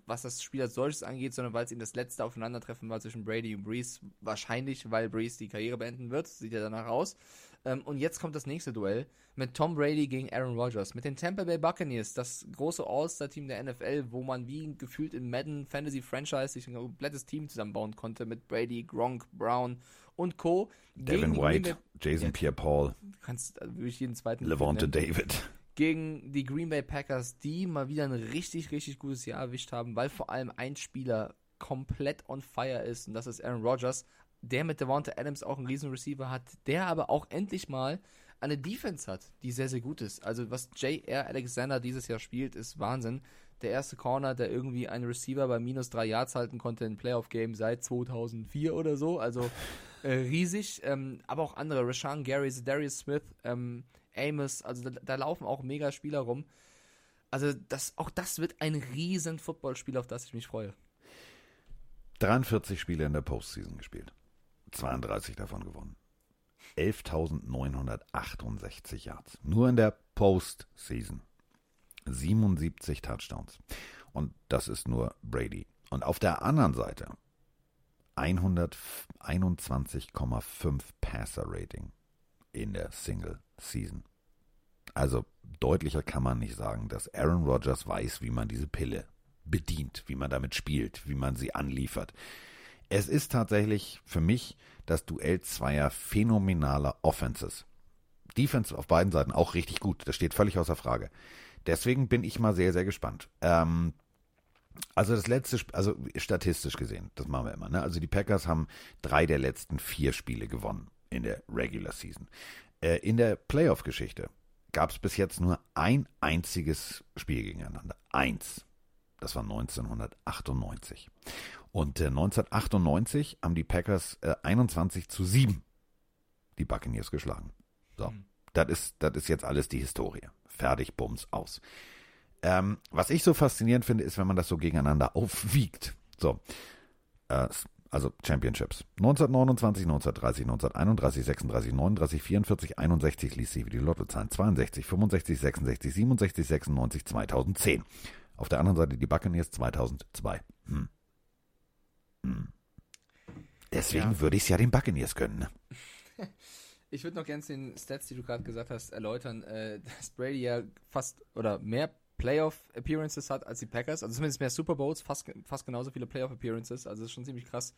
was das Spiel als solches angeht, sondern weil es eben das letzte Aufeinandertreffen war zwischen Brady und Brees. Wahrscheinlich, weil Brees die Karriere beenden wird. Sieht ja danach aus. Ähm, und jetzt kommt das nächste Duell mit Tom Brady gegen Aaron Rodgers. Mit den Tampa Bay Buccaneers, das große All-Star-Team der NFL, wo man wie gefühlt in Madden Fantasy Franchise sich ein komplettes Team zusammenbauen konnte mit Brady, Gronk, Brown und Co. Devin White, Bay- Jason Ja. Pierre-Paul, kannst also wirklich jeden zweiten Levante David. gegen die Green Bay Packers, die mal wieder ein richtig, richtig gutes Jahr erwischt haben, weil vor allem ein Spieler komplett on fire ist und das ist Aaron Rodgers. der mit Devonta Adams auch einen riesen Receiver hat, der aber auch endlich mal eine Defense hat, die sehr, sehr gut ist. Also was J.R. Alexander dieses Jahr spielt, ist Wahnsinn. Der erste Corner, der irgendwie einen Receiver bei minus drei Yards halten konnte in Playoff-Game seit 2004 oder so. Also äh, riesig. Ähm, aber auch andere, Rashawn Gary, Darius Smith, ähm, Amos, also da, da laufen auch mega Spieler rum. Also das, auch das wird ein riesen Footballspiel, auf das ich mich freue. 43 Spiele in der Postseason gespielt. 32 davon gewonnen. 11.968 Yards. Nur in der Postseason. 77 Touchdowns. Und das ist nur Brady. Und auf der anderen Seite 121,5 Passer Rating in der Single Season. Also deutlicher kann man nicht sagen, dass Aaron Rodgers weiß, wie man diese Pille bedient, wie man damit spielt, wie man sie anliefert. Es ist tatsächlich für mich das Duell zweier phänomenaler Offenses. Defense auf beiden Seiten auch richtig gut, das steht völlig außer Frage. Deswegen bin ich mal sehr, sehr gespannt. Ähm, also das letzte, also statistisch gesehen, das machen wir immer. Ne? Also die Packers haben drei der letzten vier Spiele gewonnen in der Regular Season. Äh, in der Playoff-Geschichte gab es bis jetzt nur ein einziges Spiel gegeneinander. Eins. Das war 1998. Und äh, 1998 haben die Packers äh, 21 zu 7 die Buccaneers geschlagen. So, mhm. das ist, das ist jetzt alles die Historie. Fertig, Bums, aus. Ähm, was ich so faszinierend finde, ist, wenn man das so gegeneinander aufwiegt. So, äh, also Championships. 1929, 1930, 1931, 36, 39, 44, 61 ließ sie wie die Lottozahlen. 62, 65, 66, 67, 96, 2010. Auf der anderen Seite die Buccaneers 2002. Hm. Hm. Deswegen ja. würde ich es ja den Buccaneers gönnen. Ne? Ich würde noch gerne den Stats, die du gerade gesagt hast, erläutern, äh, dass Brady ja fast oder mehr Playoff-Appearances hat als die Packers, also zumindest mehr Super Bowls, fast, fast genauso viele Playoff-Appearances, also ist schon ziemlich krass,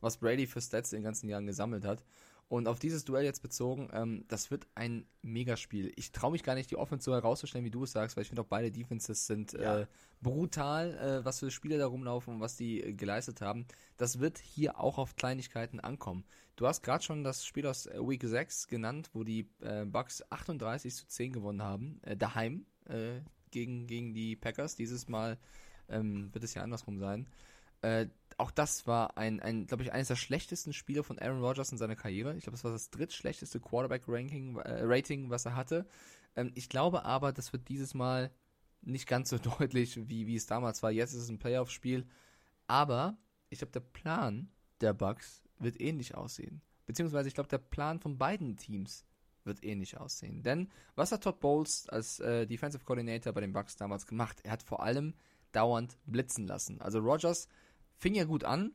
was Brady für Stats in den ganzen Jahren gesammelt hat. Und auf dieses Duell jetzt bezogen, ähm, das wird ein Megaspiel. Ich traue mich gar nicht, die Offense so herauszustellen, wie du es sagst, weil ich finde auch beide Defenses sind ja. äh, brutal, äh, was für Spiele da rumlaufen und was die äh, geleistet haben. Das wird hier auch auf Kleinigkeiten ankommen. Du hast gerade schon das Spiel aus äh, Week 6 genannt, wo die äh, Bucks 38 zu 10 gewonnen haben, äh, daheim gegen, gegen die Packers. Dieses Mal ähm, wird es ja andersrum sein. Äh, auch das war ein, ein glaube ich, eines der schlechtesten Spiele von Aaron Rodgers in seiner Karriere. Ich glaube, das war das drittschlechteste Quarterback-Ranking, äh, was er hatte. Ähm, ich glaube aber, das wird dieses Mal nicht ganz so deutlich, wie, wie es damals war. Jetzt ist es ein Playoff-Spiel. Aber ich glaube, der Plan der Bucks wird ähnlich aussehen. Beziehungsweise ich glaube, der Plan von beiden Teams wird ähnlich aussehen. Denn was hat Todd Bowles als äh, Defensive Coordinator bei den Bucks damals gemacht? Er hat vor allem dauernd blitzen lassen. Also Rodgers fing ja gut an,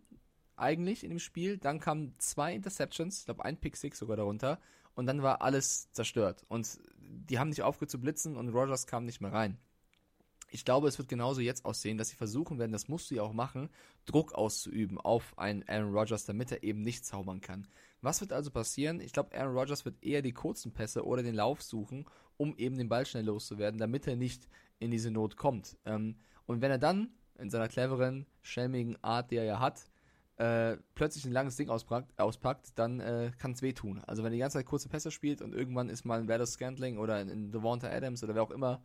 eigentlich in dem Spiel. Dann kamen zwei Interceptions, ich glaube ein Pick Six sogar darunter. Und dann war alles zerstört. Und die haben nicht aufgehört zu blitzen und Rogers kam nicht mehr rein. Ich glaube, es wird genauso jetzt aussehen, dass sie versuchen werden, das musst du ja auch machen, Druck auszuüben auf einen Aaron Rodgers, damit er eben nicht zaubern kann. Was wird also passieren? Ich glaube, Aaron Rodgers wird eher die kurzen Pässe oder den Lauf suchen, um eben den Ball schnell loszuwerden, damit er nicht in diese Not kommt. Ähm, und wenn er dann in seiner cleveren, schelmigen Art, die er ja hat, äh, plötzlich ein langes Ding auspackt, auspackt dann äh, kann es wehtun. Also wenn er die ganze Zeit kurze Pässe spielt und irgendwann ist mal ein Werder Scantling oder ein, ein Devonta Adams oder wer auch immer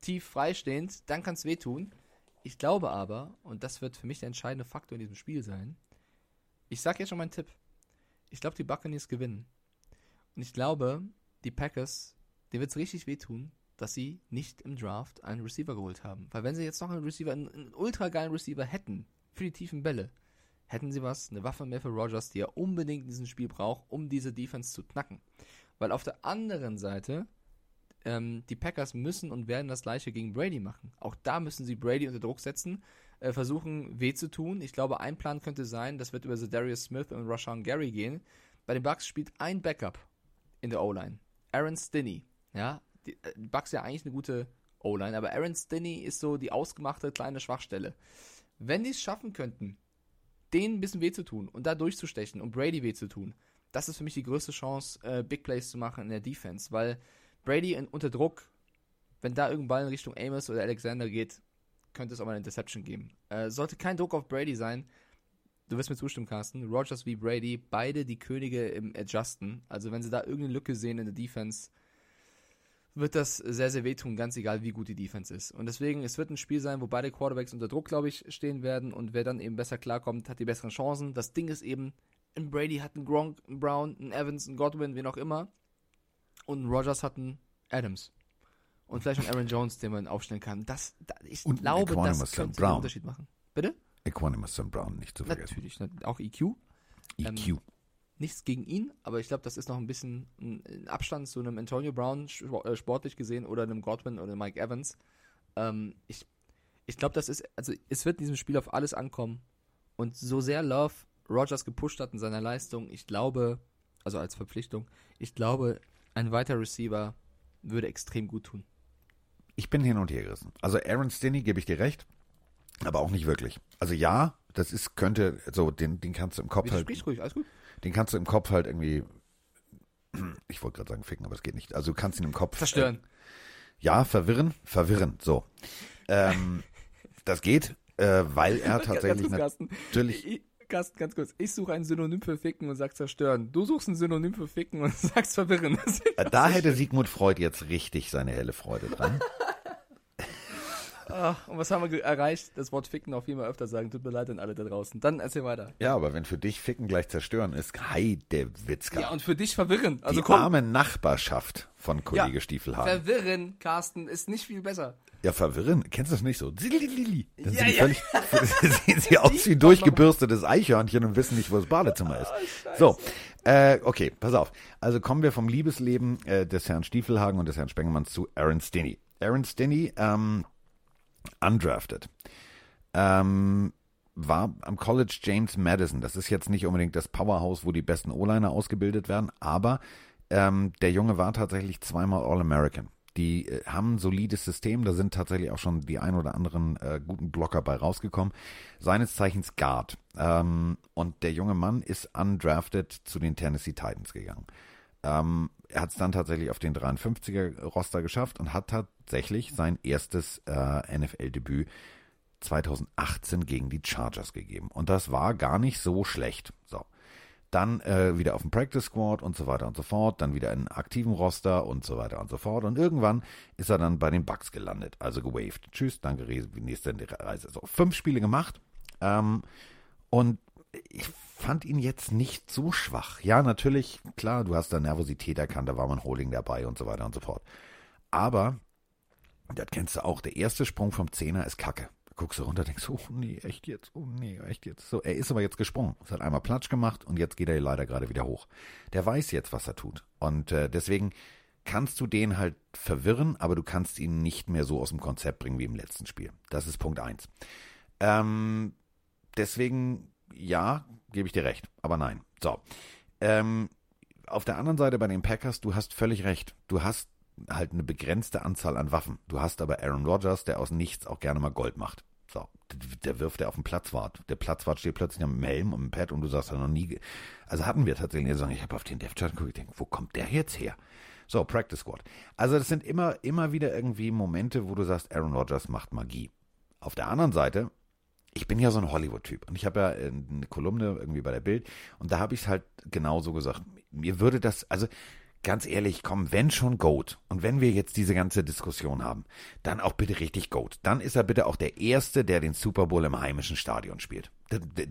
tief freistehend, dann kann es wehtun. Ich glaube aber, und das wird für mich der entscheidende Faktor in diesem Spiel sein, ich sage jetzt schon meinen Tipp. Ich glaube, die Buccaneers gewinnen. Und ich glaube, die Packers, denen wird es richtig wehtun, dass sie nicht im Draft einen Receiver geholt haben. Weil wenn sie jetzt noch einen Receiver, einen, einen ultra geilen Receiver hätten, für die tiefen Bälle, hätten sie was, eine Waffe mehr für Rogers, die er unbedingt in diesem Spiel braucht, um diese Defense zu knacken. Weil auf der anderen Seite, ähm, die Packers müssen und werden das gleiche gegen Brady machen. Auch da müssen sie Brady unter Druck setzen, äh, versuchen weh zu tun. Ich glaube, ein Plan könnte sein, das wird über Darius Smith und Rashawn Gary gehen. Bei den Bucks spielt ein Backup in der O-Line. Aaron Stinney. Ja, die, äh, Bucks ja eigentlich eine gute O-Line, aber Aaron Stinney ist so die ausgemachte kleine Schwachstelle. Wenn die es schaffen könnten, denen ein bisschen weh zu tun und da durchzustechen und Brady weh zu tun, das ist für mich die größte Chance, äh, Big Plays zu machen in der Defense, weil Brady in, unter Druck, wenn da irgendein Ball in Richtung Amos oder Alexander geht, könnte es auch mal eine Interception geben. Äh, sollte kein Druck auf Brady sein, du wirst mir zustimmen, Carsten, Rogers wie Brady, beide die Könige im Adjusten. Also wenn sie da irgendeine Lücke sehen in der Defense, wird das sehr, sehr wehtun, ganz egal, wie gut die Defense ist. Und deswegen, es wird ein Spiel sein, wo beide Quarterbacks unter Druck, glaube ich, stehen werden und wer dann eben besser klarkommt, hat die besseren Chancen. Das Ding ist eben, ein Brady hat einen Gronk, einen Brown, einen Evans, einen Godwin, wen auch immer. Und ein Rogers hat einen Adams. Und vielleicht einen Aaron Jones, den man aufstellen kann. Das, das ich Und glaube, das könnte einen Unterschied machen. Bitte? Equanimous. Brown nicht zu vergessen. Natürlich, ne? auch EQ. EQ. Nichts gegen ihn, aber ich glaube, das ist noch ein bisschen ein Abstand zu einem Antonio Brown äh, sportlich gesehen oder einem Godwin oder einem Mike Evans. Ähm, ich ich glaube, das ist, also es wird in diesem Spiel auf alles ankommen. Und so sehr Love Rogers gepusht hat in seiner Leistung, ich glaube, also als Verpflichtung, ich glaube, ein weiter Receiver würde extrem gut tun. Ich bin hin und her gerissen. Also Aaron Stinney gebe ich dir recht, aber auch nicht wirklich. Also ja, das ist, könnte, so, den, den kannst du im Kopf Wie halt, sprich ruhig, alles gut. Den kannst du im Kopf halt irgendwie, ich wollte gerade sagen ficken, aber es geht nicht. Also du kannst ihn im Kopf. Zerstören. Äh, ja, verwirren, verwirren, so. Ähm, das geht, äh, weil er tatsächlich Ganz kurz, Carsten. natürlich, Ich- Carsten, ganz kurz. Ich suche ein Synonym für ficken und sag zerstören. Du suchst ein Synonym für ficken und sagst verwirren. Äh, da hätte Sigmund Freud jetzt richtig seine helle Freude dran. Ah, und was haben wir erreicht? Das Wort ficken auf jeden Fall öfter sagen. Tut mir leid an alle da draußen. Dann erzähl weiter. Ja, aber wenn für dich ficken gleich zerstören ist, Heidewitzka. Ja, und für dich verwirren. Also die komm. arme Nachbarschaft von Kollege Ja, Stiefelhagen. Verwirren, Carsten, ist nicht viel besser. Ja, verwirren. Kennst du das nicht so? Dann Ja, ja. völlig, sehen sie aus wie ein durchgebürstetes Eichhörnchen und wissen nicht, wo das Badezimmer ist. so, äh, okay, pass auf. Also kommen wir vom Liebesleben äh, des Herrn Stiefelhagen und des Herrn Spengemanns zu Aaron Stinney. Aaron Stinney, ähm, undrafted. Ähm, war am College James Madison. Das ist jetzt nicht unbedingt das Powerhouse, wo die besten O-Liner ausgebildet werden, aber ähm, der Junge war tatsächlich zweimal All-American. Die äh, haben ein solides System, da sind tatsächlich auch schon die ein oder anderen äh, guten Blocker bei rausgekommen. Seines Zeichens Guard. Ähm, und der junge Mann ist undrafted zu den Tennessee Titans gegangen. Ähm, er hat es dann tatsächlich auf den 53er-Roster geschafft und hat tatsächlich sein erstes äh, NFL-Debüt 2018 gegen die Chargers gegeben. Und das war gar nicht so schlecht. So. Dann äh, wieder auf dem Practice Squad und so weiter und so fort, dann wieder in aktiven Roster und so weiter und so fort. Und irgendwann ist er dann bei den Bucks gelandet, also gewaved. Tschüss, danke, nächste Reise. So, fünf Spiele gemacht. Ähm, und ich fand ihn jetzt nicht so schwach. Ja, natürlich, klar, du hast da Nervosität erkannt, da war man Holding dabei und so weiter und so fort. Aber, das kennst du auch, der erste Sprung vom Zehner ist Kacke. Da guckst du runter, denkst, oh nee, echt jetzt, oh nee, echt jetzt. So, er ist aber jetzt gesprungen. Es hat einmal Platsch gemacht und jetzt geht er leider gerade wieder hoch. Der weiß jetzt, was er tut. Und äh, deswegen kannst du den halt verwirren, aber du kannst ihn nicht mehr so aus dem Konzept bringen wie im letzten Spiel. Das ist Punkt eins. Ähm, deswegen, ja, gebe ich dir recht, aber nein. So. Ähm, auf der anderen Seite bei den Packers, du hast völlig recht. Du hast halt eine begrenzte Anzahl an Waffen. Du hast aber Aaron Rodgers, der aus nichts auch gerne mal Gold macht. So, der wirft er auf den Platzwart. Der Platzwart steht plötzlich am Helm und im Pad und du sagst ja noch nie. Also hatten wir tatsächlich der Saison, ich habe auf den Dev Chart geguckt, ich denke, wo kommt der jetzt her? So, Practice Squad. Also das sind immer, immer wieder irgendwie Momente, wo du sagst, Aaron Rodgers macht Magie. Auf der anderen Seite, ich bin ja so ein Hollywood-Typ und ich habe ja äh, eine Kolumne irgendwie bei der Bild und da habe ich es halt genauso gesagt. Mir würde das, also ganz ehrlich, komm, wenn schon Goat und wenn wir jetzt diese ganze Diskussion haben, dann auch bitte richtig Goat. Dann ist er bitte auch der Erste, der den Super Bowl im heimischen Stadion spielt.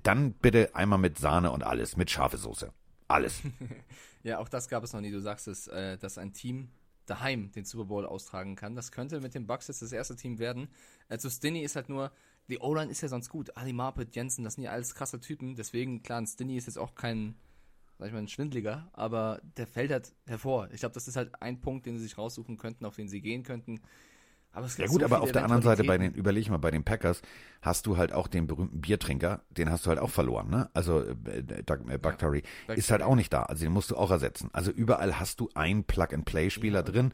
Dann bitte einmal mit Sahne und alles, mit scharfe Soße. Alles. Ja, auch das gab es noch nie. Du sagst es, äh, dass ein Team daheim den Super Bowl austragen kann. Das könnte mit den Bucks jetzt das erste Team werden. Zu Stinny ist halt nur, die O-Line ist ja sonst gut. Ali Marpet, Jensen, das sind ja alles krasse Typen. Deswegen, klar, ein Stinny ist jetzt auch kein, sag ich mal, ein Schwindliger, aber der fällt halt hervor. Ich glaube, das ist halt ein Punkt, den sie sich raussuchen könnten, auf den sie gehen könnten. Aber es Ja gibt gut, so aber auf der anderen Seite bei den, überleg mal, bei den Packers hast du halt auch den berühmten Biertrinker, den hast du halt auch verloren, ne? Also äh, Doug, äh, Bakhtari ist halt auch nicht da, also den musst du auch ersetzen. Also überall hast du einen Plug-and-Play-Spieler drin.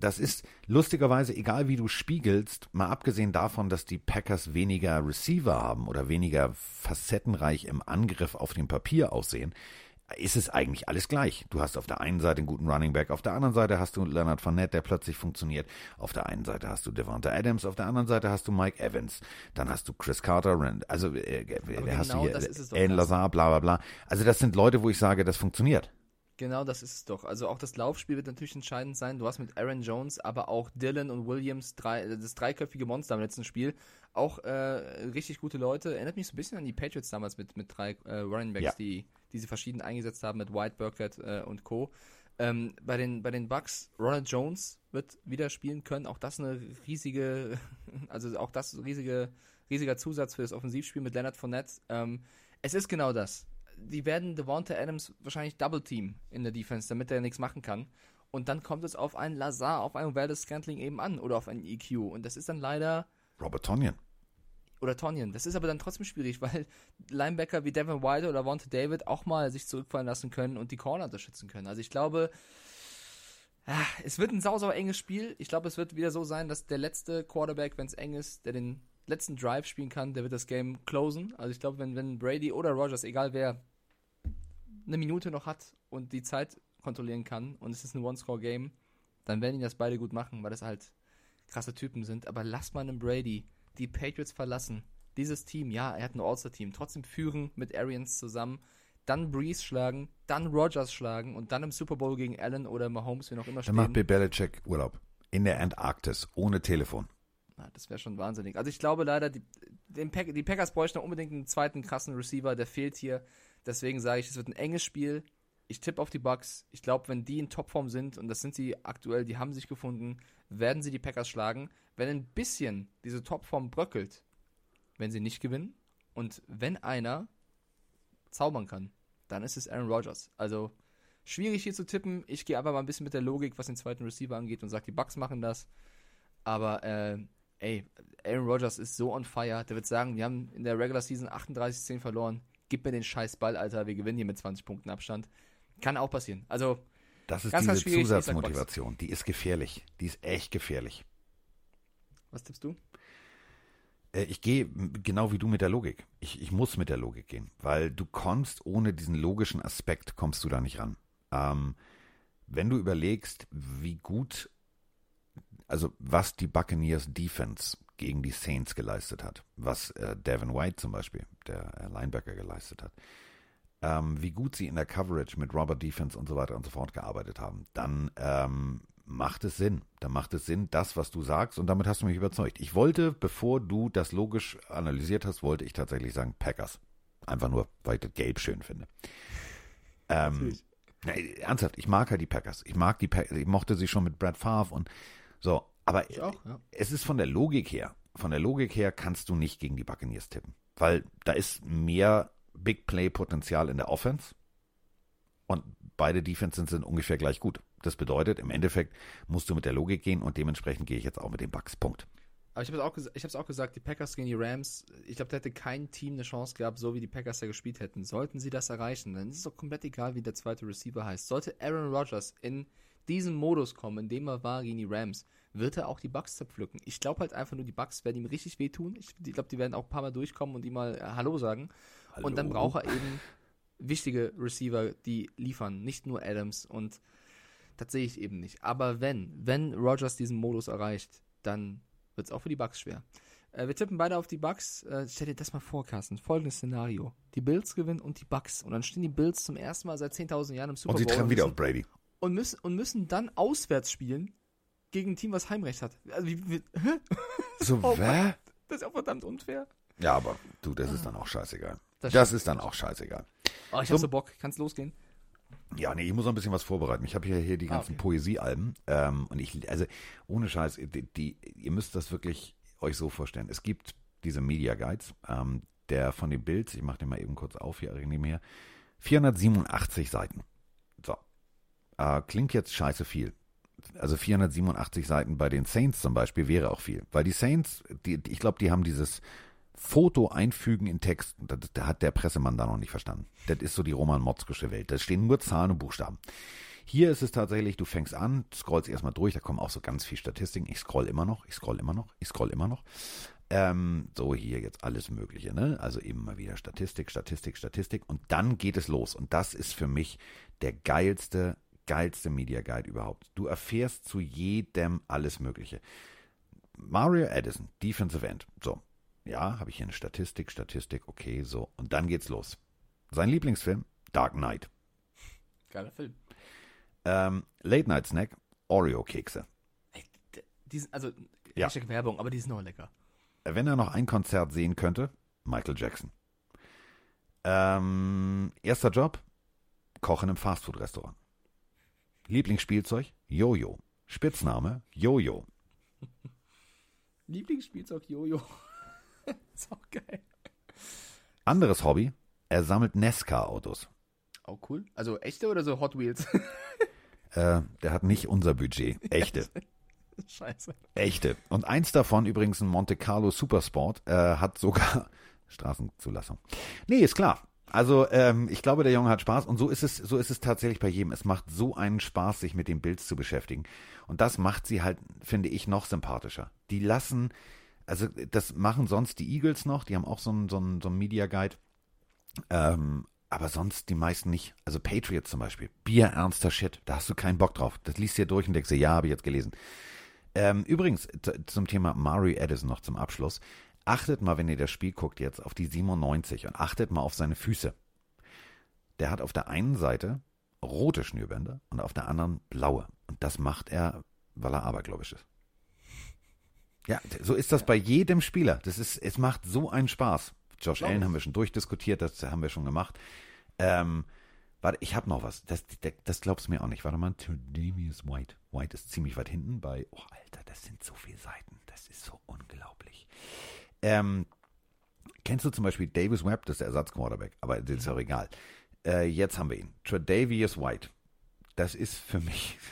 Das ist lustigerweise, egal wie du spiegelst, mal abgesehen davon, dass die Packers weniger Receiver haben oder weniger facettenreich im Angriff auf dem Papier aussehen, ist es eigentlich alles gleich. Du hast auf der einen Seite einen guten Running Back, auf der anderen Seite hast du Leonard Fournette, der plötzlich funktioniert. Auf der einen Seite hast du Devonta Adams, auf der anderen Seite hast du Mike Evans. Dann hast du Chris Carter, also äh, Aber hast genau du das hier ist es Alan. Lazar, bla bla bla. Also das sind Leute, wo ich sage, das funktioniert. Genau das ist es doch. Also auch das Laufspiel wird natürlich entscheidend sein. Du hast mit Aaron Jones, aber auch Dylan und Williams drei, das dreiköpfige Monster im letzten Spiel. Auch äh, richtig gute Leute. Erinnert mich so ein bisschen an die Patriots damals mit, mit drei äh, Running Backs, Ja. die, die sie verschieden eingesetzt haben mit White, Burkhead äh, und Co. Ähm, bei, den, bei den Bucks, Ronald Jones wird wieder spielen können. Auch das eine riesige, also auch das ein riesige, riesiger Zusatz für das Offensivspiel mit Leonard Fournette. Ähm, es ist genau das. Die werden Devonta Adams wahrscheinlich Double Team in der Defense, damit er nichts machen kann. Und dann kommt es auf einen Lazar, auf einen Valdez Scantling eben an oder auf einen EQ. Und das ist dann leider Robert Tonyan. oder Tonyan. Das ist aber dann trotzdem schwierig, weil Linebacker wie Devin White oder Wante David auch mal sich zurückfallen lassen können und die Corner unterstützen können. Also ich glaube, ah, es wird ein sausauer enges Spiel. Ich glaube, es wird wieder so sein, dass der letzte Quarterback, wenn es eng ist, der den letzten Drive spielen kann, der wird das Game closen. Also ich glaube, wenn, wenn Brady oder Rogers, egal wer, eine Minute noch hat und die Zeit kontrollieren kann und es ist ein One-Score-Game, dann werden die das beide gut machen, weil das halt krasse Typen sind. Aber lass mal einen Brady die Patriots verlassen. Dieses Team, ja, er hat ein All-Star-Team, trotzdem führen mit Arians zusammen, dann Breeze schlagen, dann Rogers schlagen und dann im Super Bowl gegen Allen oder Mahomes, wen auch immer Dann stehen. macht Bill Belichick Urlaub. In der Antarktis, ohne Telefon. Na, das wäre schon wahnsinnig. Also ich glaube leider, die, Pack, die Packers bräuchten unbedingt einen zweiten krassen Receiver, der fehlt hier. Deswegen sage ich, es wird ein enges Spiel. Ich tippe auf die Bucks. Ich glaube, wenn die in Topform sind, und das sind sie aktuell, die haben sich gefunden, werden sie die Packers schlagen. Wenn ein bisschen diese Topform bröckelt, wenn sie nicht gewinnen. Und wenn einer zaubern kann, dann ist es Aaron Rodgers. Also schwierig hier zu tippen. Ich gehe aber mal ein bisschen mit der Logik, was den zweiten Receiver angeht und sage, die Bucks machen das. Aber äh, ey, Aaron Rodgers ist so on fire. Der wird sagen, wir haben in der Regular Season 38-10 verloren. Gib mir den scheiß Ball, Alter. Wir gewinnen hier mit 20 Punkten Abstand. Kann auch passieren. Also, Das ist Ganz, ganz diese sag Zusatzmotivation. Die ist gefährlich. Die ist echt gefährlich. was tippst du? Äh, Ich gehe genau wie du mit der Logik. Ich, ich muss mit der Logik gehen, weil du kommst ohne diesen logischen Aspekt kommst du da nicht ran. Ähm, wenn du überlegst, wie gut, also was die Buccaneers Defense gegen die Saints geleistet hat, was äh, Devin White zum Beispiel, der äh, Linebacker geleistet hat, ähm, wie gut sie in der Coverage mit Robert Defense und so weiter und so fort gearbeitet haben, dann ähm, macht es Sinn. Dann macht es Sinn, das, was du sagst, und damit hast du mich überzeugt. Ich wollte, bevor du das logisch analysiert hast, wollte ich tatsächlich sagen Packers. Einfach nur, weil ich das Gelb schön finde. Ähm, nee, ernsthaft, ich mag halt die Packers. Ich mag die Packers, ich mochte sie schon mit Brad Favre und so. Aber auch, ja. es ist von der Logik her, von der Logik her kannst du nicht gegen die Buccaneers tippen. Weil da ist mehr Big Play Potenzial in der Offense und beide Defenses sind ungefähr gleich gut. Das bedeutet, im Endeffekt musst du mit der Logik gehen und dementsprechend gehe ich jetzt auch mit den Bucks. Punkt. Aber ich habe es auch, auch gesagt, die Packers gegen die Rams, ich glaube, da hätte kein Team eine Chance gehabt, so wie die Packers ja gespielt hätten. Sollten sie das erreichen, dann ist es doch komplett egal, wie der zweite Receiver heißt. Sollte Aaron Rodgers in diesen Modus kommen, in dem er war gegen die Rams, wird er auch die Bucks zerpflücken. Ich glaube halt einfach nur, die Bucks werden ihm richtig wehtun. Ich, ich glaube, die werden auch ein paar Mal durchkommen und ihm mal äh, Hallo sagen. Und dann Hallo? braucht er eben wichtige Receiver, die liefern, nicht nur Adams. Und das sehe ich eben nicht. Aber wenn, wenn Rodgers diesen Modus erreicht, dann wird es auch für die Bucks schwer. Äh, wir tippen beide auf die Bucks. Äh, stell dir das mal vor, Carsten. Folgendes Szenario. Die Bills gewinnen und die Bucks. Und dann stehen die Bills zum ersten Mal seit 10.000 Jahren im Super Und sie Bowl treffen wieder auf Brady. und, müssen, und müssen dann auswärts spielen gegen ein Team, was Heimrecht hat. Also, wie, wie, hä? So, Oh wer? Das ist auch verdammt unfair. Ja, aber du, das ist dann auch scheißegal. Das Das, ist dann auch scheißegal. Oh, ich So- hab so Bock. Kann's losgehen? Ja, nee, ich muss noch ein bisschen was vorbereiten. Ich habe hier, hier die Ah, ganzen okay. Poesiealben. Ähm, und ich, also ohne Scheiß, die, die, ihr müsst das wirklich euch so vorstellen. Es gibt diese Media Guides, ähm, der von den Bilds, ich mache den mal eben kurz auf hier nebenher, 487 Seiten. So. Äh, klingt jetzt scheiße viel. Also 487 Seiten bei den Saints zum Beispiel wäre auch viel. Weil die Saints, die, ich glaube, die haben dieses Foto einfügen in Text, das, hat der Pressemann da noch nicht verstanden. Das ist so die Roman Motzkische Welt. Da stehen nur Zahlen und Buchstaben. Hier ist es tatsächlich, du fängst an, scrollst erstmal durch, da kommen auch so ganz viel Statistiken. Ich scroll immer noch, ich scroll immer noch, ich scroll immer noch. Ähm, so hier jetzt alles Mögliche, ne? Also mal wieder Statistik, Statistik, Statistik und dann geht es los. Und das ist für mich der geilste, geilste Media Guide überhaupt. Du erfährst zu jedem alles Mögliche. Mario Addison, Defensive End. So, ja, habe ich hier eine Statistik, Statistik, okay, so. Und dann geht's los. Sein Lieblingsfilm, Dark Knight. Geiler Film. Ähm, Late Night Snack, Oreo-Kekse. Also, Ja. Werbung, aber die sind auch lecker. Wenn er noch ein Konzert sehen könnte, Michael Jackson. Ähm, erster Job, Kochen im Fastfood-Restaurant. Lieblingsspielzeug, Jojo. Spitzname, Jojo. Lieblingsspielzeug Jojo. ist auch geil. Anderes Hobby, er sammelt Nesca-Autos. Auch cool. Also echte oder so Hot Wheels? Äh, der hat nicht unser Budget. Echte. Scheiße. Echte. Und eins davon, übrigens ein Monte Carlo Supersport, äh, hat sogar Straßenzulassung. Nee, ist klar. Also ähm, ich glaube, der Junge hat Spaß und so ist es, so ist es tatsächlich bei jedem. Es macht so einen Spaß, sich mit den Bills zu beschäftigen. Und das macht sie halt, finde ich, noch sympathischer. Die lassen, also das machen sonst die Eagles noch, die haben auch so einen, so einen, so einen Media Guide. Ähm, aber sonst die meisten nicht. Also Patriots zum Beispiel. Bierernster Shit. Da hast du keinen Bock drauf. Das liest dir durch und denkst dir, ja, habe ich jetzt gelesen. Ähm, übrigens, zum Thema Mario Addison noch zum Abschluss. Achtet mal, wenn ihr das Spiel guckt jetzt, auf die 97 und achtet mal auf seine Füße. Der hat auf der einen Seite rote Schnürbänder und auf der anderen blaue. Und das macht er, weil er abergläubisch ist. Ja, so ist das bei jedem Spieler. Das ist, es macht so einen Spaß. Josh Allen haben wir schon durchdiskutiert, das haben wir schon gemacht. Ähm, warte, ich habe noch was. Das, das, das glaubst du mir auch nicht. Warte mal, Tredavious White. White ist ziemlich weit hinten bei. Oh, Alter, das sind so viele Seiten. Das ist so unglaublich. Ähm, kennst du zum Beispiel Davis Webb, das ist der Ersatzquarterback, aber das ist auch egal. Äh, jetzt haben wir ihn. Tredavious White. Das ist für mich.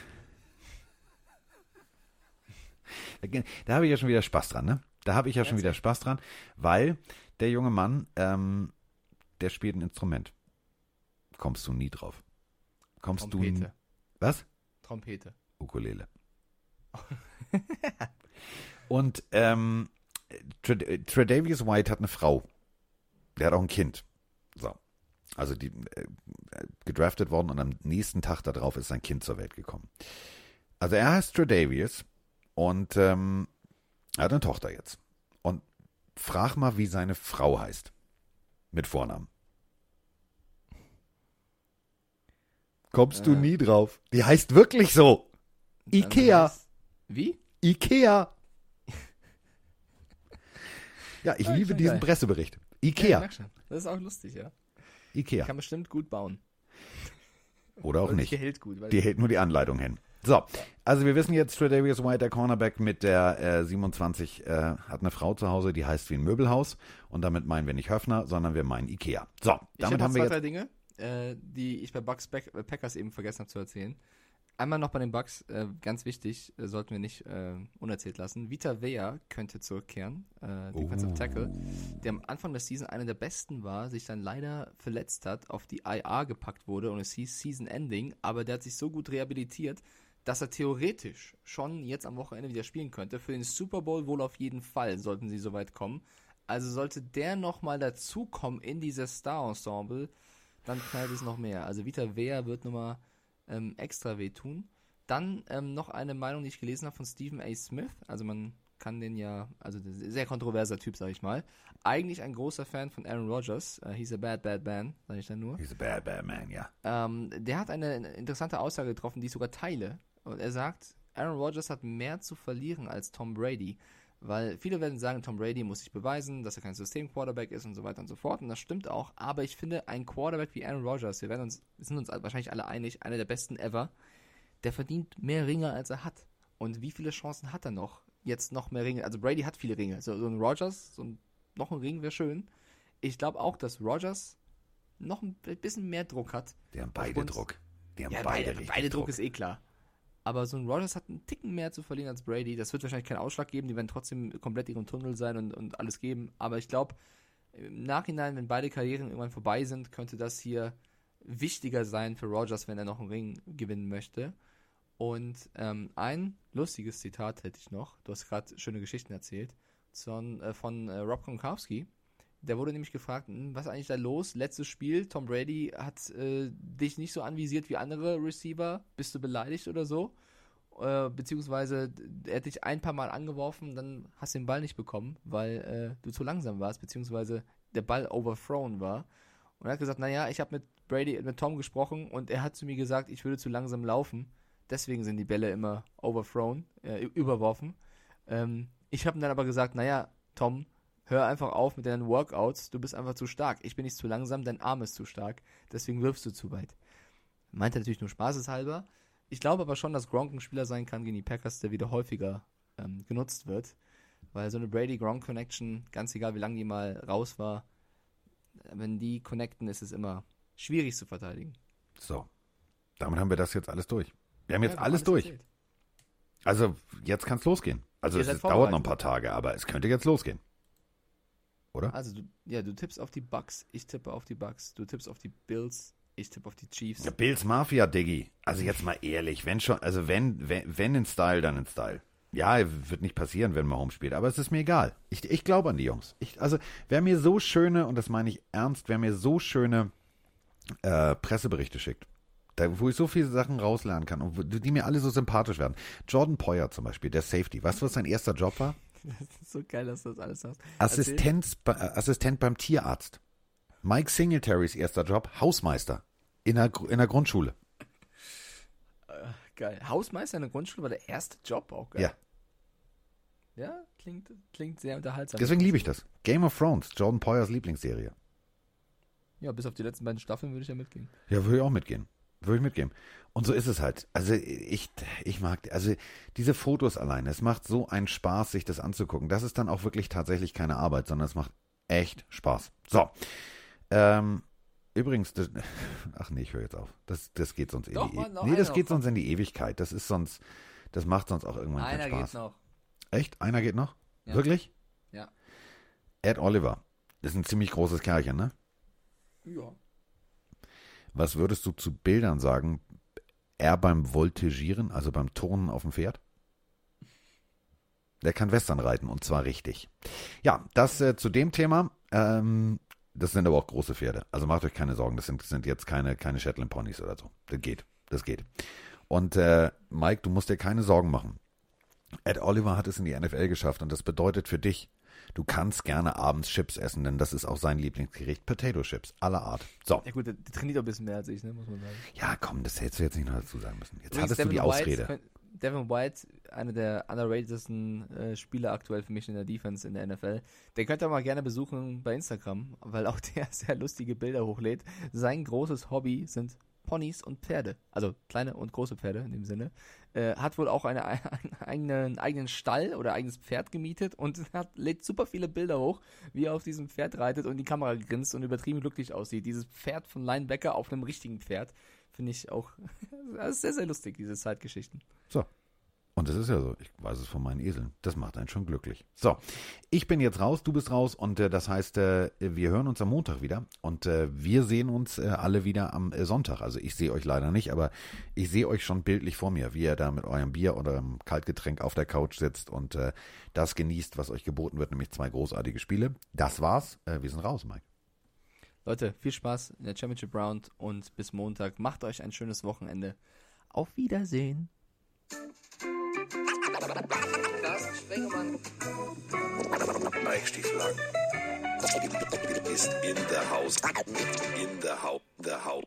Da, habe ich ja schon wieder Spaß dran, ne? Da habe ich ja schon wieder Spaß dran, weil der junge Mann, ähm, der spielt ein Instrument. Kommst du nie drauf. Kommst du. Trompete. n- Was? Trompete. Ukulele. Und ähm, äh, Tredavious White hat eine Frau. Der hat auch ein Kind. So. Also die äh, äh, gedraftet worden und am nächsten Tag darauf ist sein Kind zur Welt gekommen. Also er heißt Tredavious und ähm, er hat eine Tochter jetzt. Und frag mal, wie seine Frau heißt. Mit Vornamen. Kommst du Äh. nie drauf? Die heißt wirklich so. Ikea. Wie? Ikea. Ja, ich Ja, ich liebe diesen geil. Pressebericht. Ja, ich Ikea. schon. Das ist auch lustig, ja. Ikea. Kann bestimmt gut bauen. Oder auch nicht. Die hält gut. Weil Die hält nur die Anleitung hin. So, also wir wissen jetzt, Tredavious White, der Cornerback mit der äh, 27, äh, hat eine Frau zu Hause, die heißt wie ein Möbelhaus. Und damit meinen wir nicht Höfner, sondern wir meinen Ikea. So, ich damit habe haben noch wir zwei, jetzt... drei Dinge, äh, die ich bei Bucks äh, Packers eben vergessen habe zu erzählen. Einmal noch bei den Bucks, äh, ganz wichtig, äh, sollten wir nicht äh, unerzählt lassen. Vita Vea könnte zurückkehren, äh, Defensive Tackle, der am Anfang der Season einer der besten war, sich dann leider verletzt hat, auf die IR gepackt wurde und es hieß Season Ending, aber der hat sich so gut rehabilitiert, dass er theoretisch schon jetzt am Wochenende wieder spielen könnte. Für den Super Bowl wohl auf jeden Fall, sollten sie soweit kommen. Also sollte der nochmal dazukommen in dieses Star-Ensemble, dann knallt es noch mehr. Also Vita Vea wird nochmal ähm, extra wehtun. Dann ähm, noch eine Meinung, die ich gelesen habe von Stephen A. Smith. Also man kann den ja, also sehr kontroverser Typ, sag ich mal. Eigentlich ein großer Fan von Aaron Rodgers. Uh, he's a bad, bad man, sage ich dann nur. He's a bad, bad man, ja. Ähm, der hat eine interessante Aussage getroffen, die ich sogar teile. Und er sagt, Aaron Rodgers hat mehr zu verlieren als Tom Brady. Weil viele werden sagen, Tom Brady muss sich beweisen, dass er kein System-Quarterback ist und so weiter und so fort. Und das stimmt auch. Aber ich finde, ein Quarterback wie Aaron Rodgers, wir werden uns, wir sind uns wahrscheinlich alle einig, einer der besten ever, der verdient mehr Ringe, als er hat. Und wie viele Chancen hat er noch? Jetzt noch mehr Ringe. Also Brady hat viele Ringe. So, so ein Rodgers, so ein, noch ein Ring wäre schön. Ich glaube auch, dass Rodgers noch ein bisschen mehr Druck hat. Die haben beide Druck. Die haben Ja, beide, beide, beide Druck ist eh klar. Aber so ein Rodgers hat einen Ticken mehr zu verlieren als Brady. Das wird wahrscheinlich keinen Ausschlag geben. Die werden trotzdem komplett ihrem Tunnel sein und, und alles geben. Aber ich glaube, im Nachhinein, wenn beide Karrieren irgendwann vorbei sind, könnte das hier wichtiger sein für Rodgers, wenn er noch einen Ring gewinnen möchte. Und ähm, ein lustiges Zitat hätte ich noch. Du hast gerade schöne Geschichten erzählt. Von, äh, von äh, Rob Gronkowski. Der wurde nämlich gefragt, hm, was ist eigentlich da los? Letztes Spiel, Tom Brady hat äh, dich nicht so anvisiert wie andere Receiver. Bist du beleidigt oder so? Äh, beziehungsweise er hat dich ein paar Mal angeworfen, dann hast du den Ball nicht bekommen, weil äh, du zu langsam warst, beziehungsweise der Ball overthrown war. Und er hat gesagt, naja, ich habe mit Brady, mit Tom gesprochen und er hat zu mir gesagt, ich würde zu langsam laufen. Deswegen sind die Bälle immer overthrown, äh, überworfen. Ähm, ich habe dann aber gesagt, naja, Tom, hör einfach auf mit deinen Workouts, du bist einfach zu stark. Ich bin nicht zu langsam, dein Arm ist zu stark, deswegen wirfst du zu weit. Meinte natürlich nur spaßeshalber. Ich glaube aber schon, dass Gronk ein Spieler sein kann gegen die Packers, der wieder häufiger ähm, genutzt wird. Weil so eine Brady-Gronk-Connection, ganz egal wie lange die mal raus war, wenn die connecten, ist es immer schwierig zu verteidigen. So. Damit haben wir das jetzt alles durch. Wir haben jetzt Ja, alles, durch. erzählt. Also jetzt kann es losgehen. Also es dauert noch ein paar Tage, aber es könnte jetzt losgehen. Oder? Also, du, ja, du tippst auf die Bucks, ich tippe auf die Bucks. Du tippst auf die Bills, ich tippe auf die Chiefs. Ja, Bills Mafia, Diggi. Also jetzt mal ehrlich, wenn schon, also wenn, wenn, wenn in Style, dann in Style. Ja, wird nicht passieren, wenn Mahomes spielt, aber es ist mir egal. Ich, ich glaube an die Jungs. Ich, also, wer mir so schöne, und das meine ich ernst, wer mir so schöne äh, Presseberichte schickt, da, wo ich so viele Sachen rauslernen kann und die mir alle so sympathisch werden. Jordan Poyer zum Beispiel, der Safety. Weißt du, was sein erster Job war? Das ist so geil, dass du das alles. Erzähl. Assistenz, äh, Assistent beim Tierarzt. Mike Singletarys erster Job, Hausmeister in der, in der Grundschule. Geil. Hausmeister in der Grundschule war der erste Job auch geil. Ja. Ja, klingt, klingt sehr unterhaltsam. Deswegen liebe ich das. Game of Thrones, Jordan Poyers Lieblingsserie. Ja, bis auf die letzten beiden Staffeln würde ich ja mitgehen. Ja, würde ich auch mitgehen. Würde ich mitgehen. Und so ist es halt. Also ich, ich mag, also diese Fotos alleine, es macht so einen Spaß, sich das anzugucken. Das ist dann auch wirklich tatsächlich keine Arbeit, sondern es macht echt Spaß. So. Ähm, übrigens, das, ach nee, ich höre jetzt auf. Das, das geht sonst in Doch, die Mann, Nee, das einer, geht sonst in die Ewigkeit. Das ist sonst, das macht sonst auch irgendwann Einer keinen geht Spaß. noch. Echt? Einer geht noch? Ja. Wirklich? Ja. Ed Oliver. Das ist ein ziemlich großes Kerlchen, ne? Ja. Was würdest du zu Bildern sagen? Er beim Voltigieren, also beim Turnen auf dem Pferd? Der kann Western reiten und zwar richtig. Ja, das äh, zu dem Thema. Ähm, das sind aber auch große Pferde. Also macht euch keine Sorgen. Das sind, sind jetzt keine, keine Shetland Ponys oder so. Das geht. Das geht. Und äh, Mike, du musst dir keine Sorgen machen. Ed Oliver hat es in die NFL geschafft und das bedeutet für dich, du kannst gerne abends Chips essen, denn das ist auch sein Lieblingsgericht. Potato Chips aller Art. So. Ja gut, der, trainiert auch ein bisschen mehr als ich, ne, muss man sagen. Ja, komm, das hättest du jetzt nicht noch dazu sagen müssen. Jetzt Übrigens, hattest du die White, Ausrede. Devin White, einer der underratedsten äh, Spieler aktuell für mich in der Defense in der NFL. Der könnt ihr mal gerne besuchen bei Instagram, weil auch der sehr lustige Bilder hochlädt. Sein großes Hobby sind Ponys und Pferde. Also kleine und große Pferde in dem Sinne. Äh, hat wohl auch eine, einen eigenen, eigenen Stall oder eigenes Pferd gemietet und hat, lädt super viele Bilder hoch, wie er auf diesem Pferd reitet und die Kamera grinst und übertrieben glücklich aussieht. Dieses Pferd von Linebacker auf einem richtigen Pferd. Finde ich auch sehr, sehr lustig, diese Zeitgeschichten. So. Und das ist ja so, ich weiß es von meinen Eseln. Das macht einen schon glücklich. So, ich bin jetzt raus, du bist raus und äh, das heißt, äh, wir hören uns am Montag wieder und äh, wir sehen uns äh, alle wieder am äh, Sonntag. Also ich sehe euch leider nicht, aber ich sehe euch schon bildlich vor mir, wie ihr da mit eurem Bier oder einem Kaltgetränk auf der Couch sitzt und äh, das genießt, was euch geboten wird, nämlich zwei großartige Spiele. Das war's. Wir sind raus, Mike. Leute, viel Spaß in der Championship Round und bis Montag. Macht euch ein schönes Wochenende. Auf Wiedersehen. Carsten Sprengemann. Weichstiefel ist in der Haus. In der Haut. Der Haut.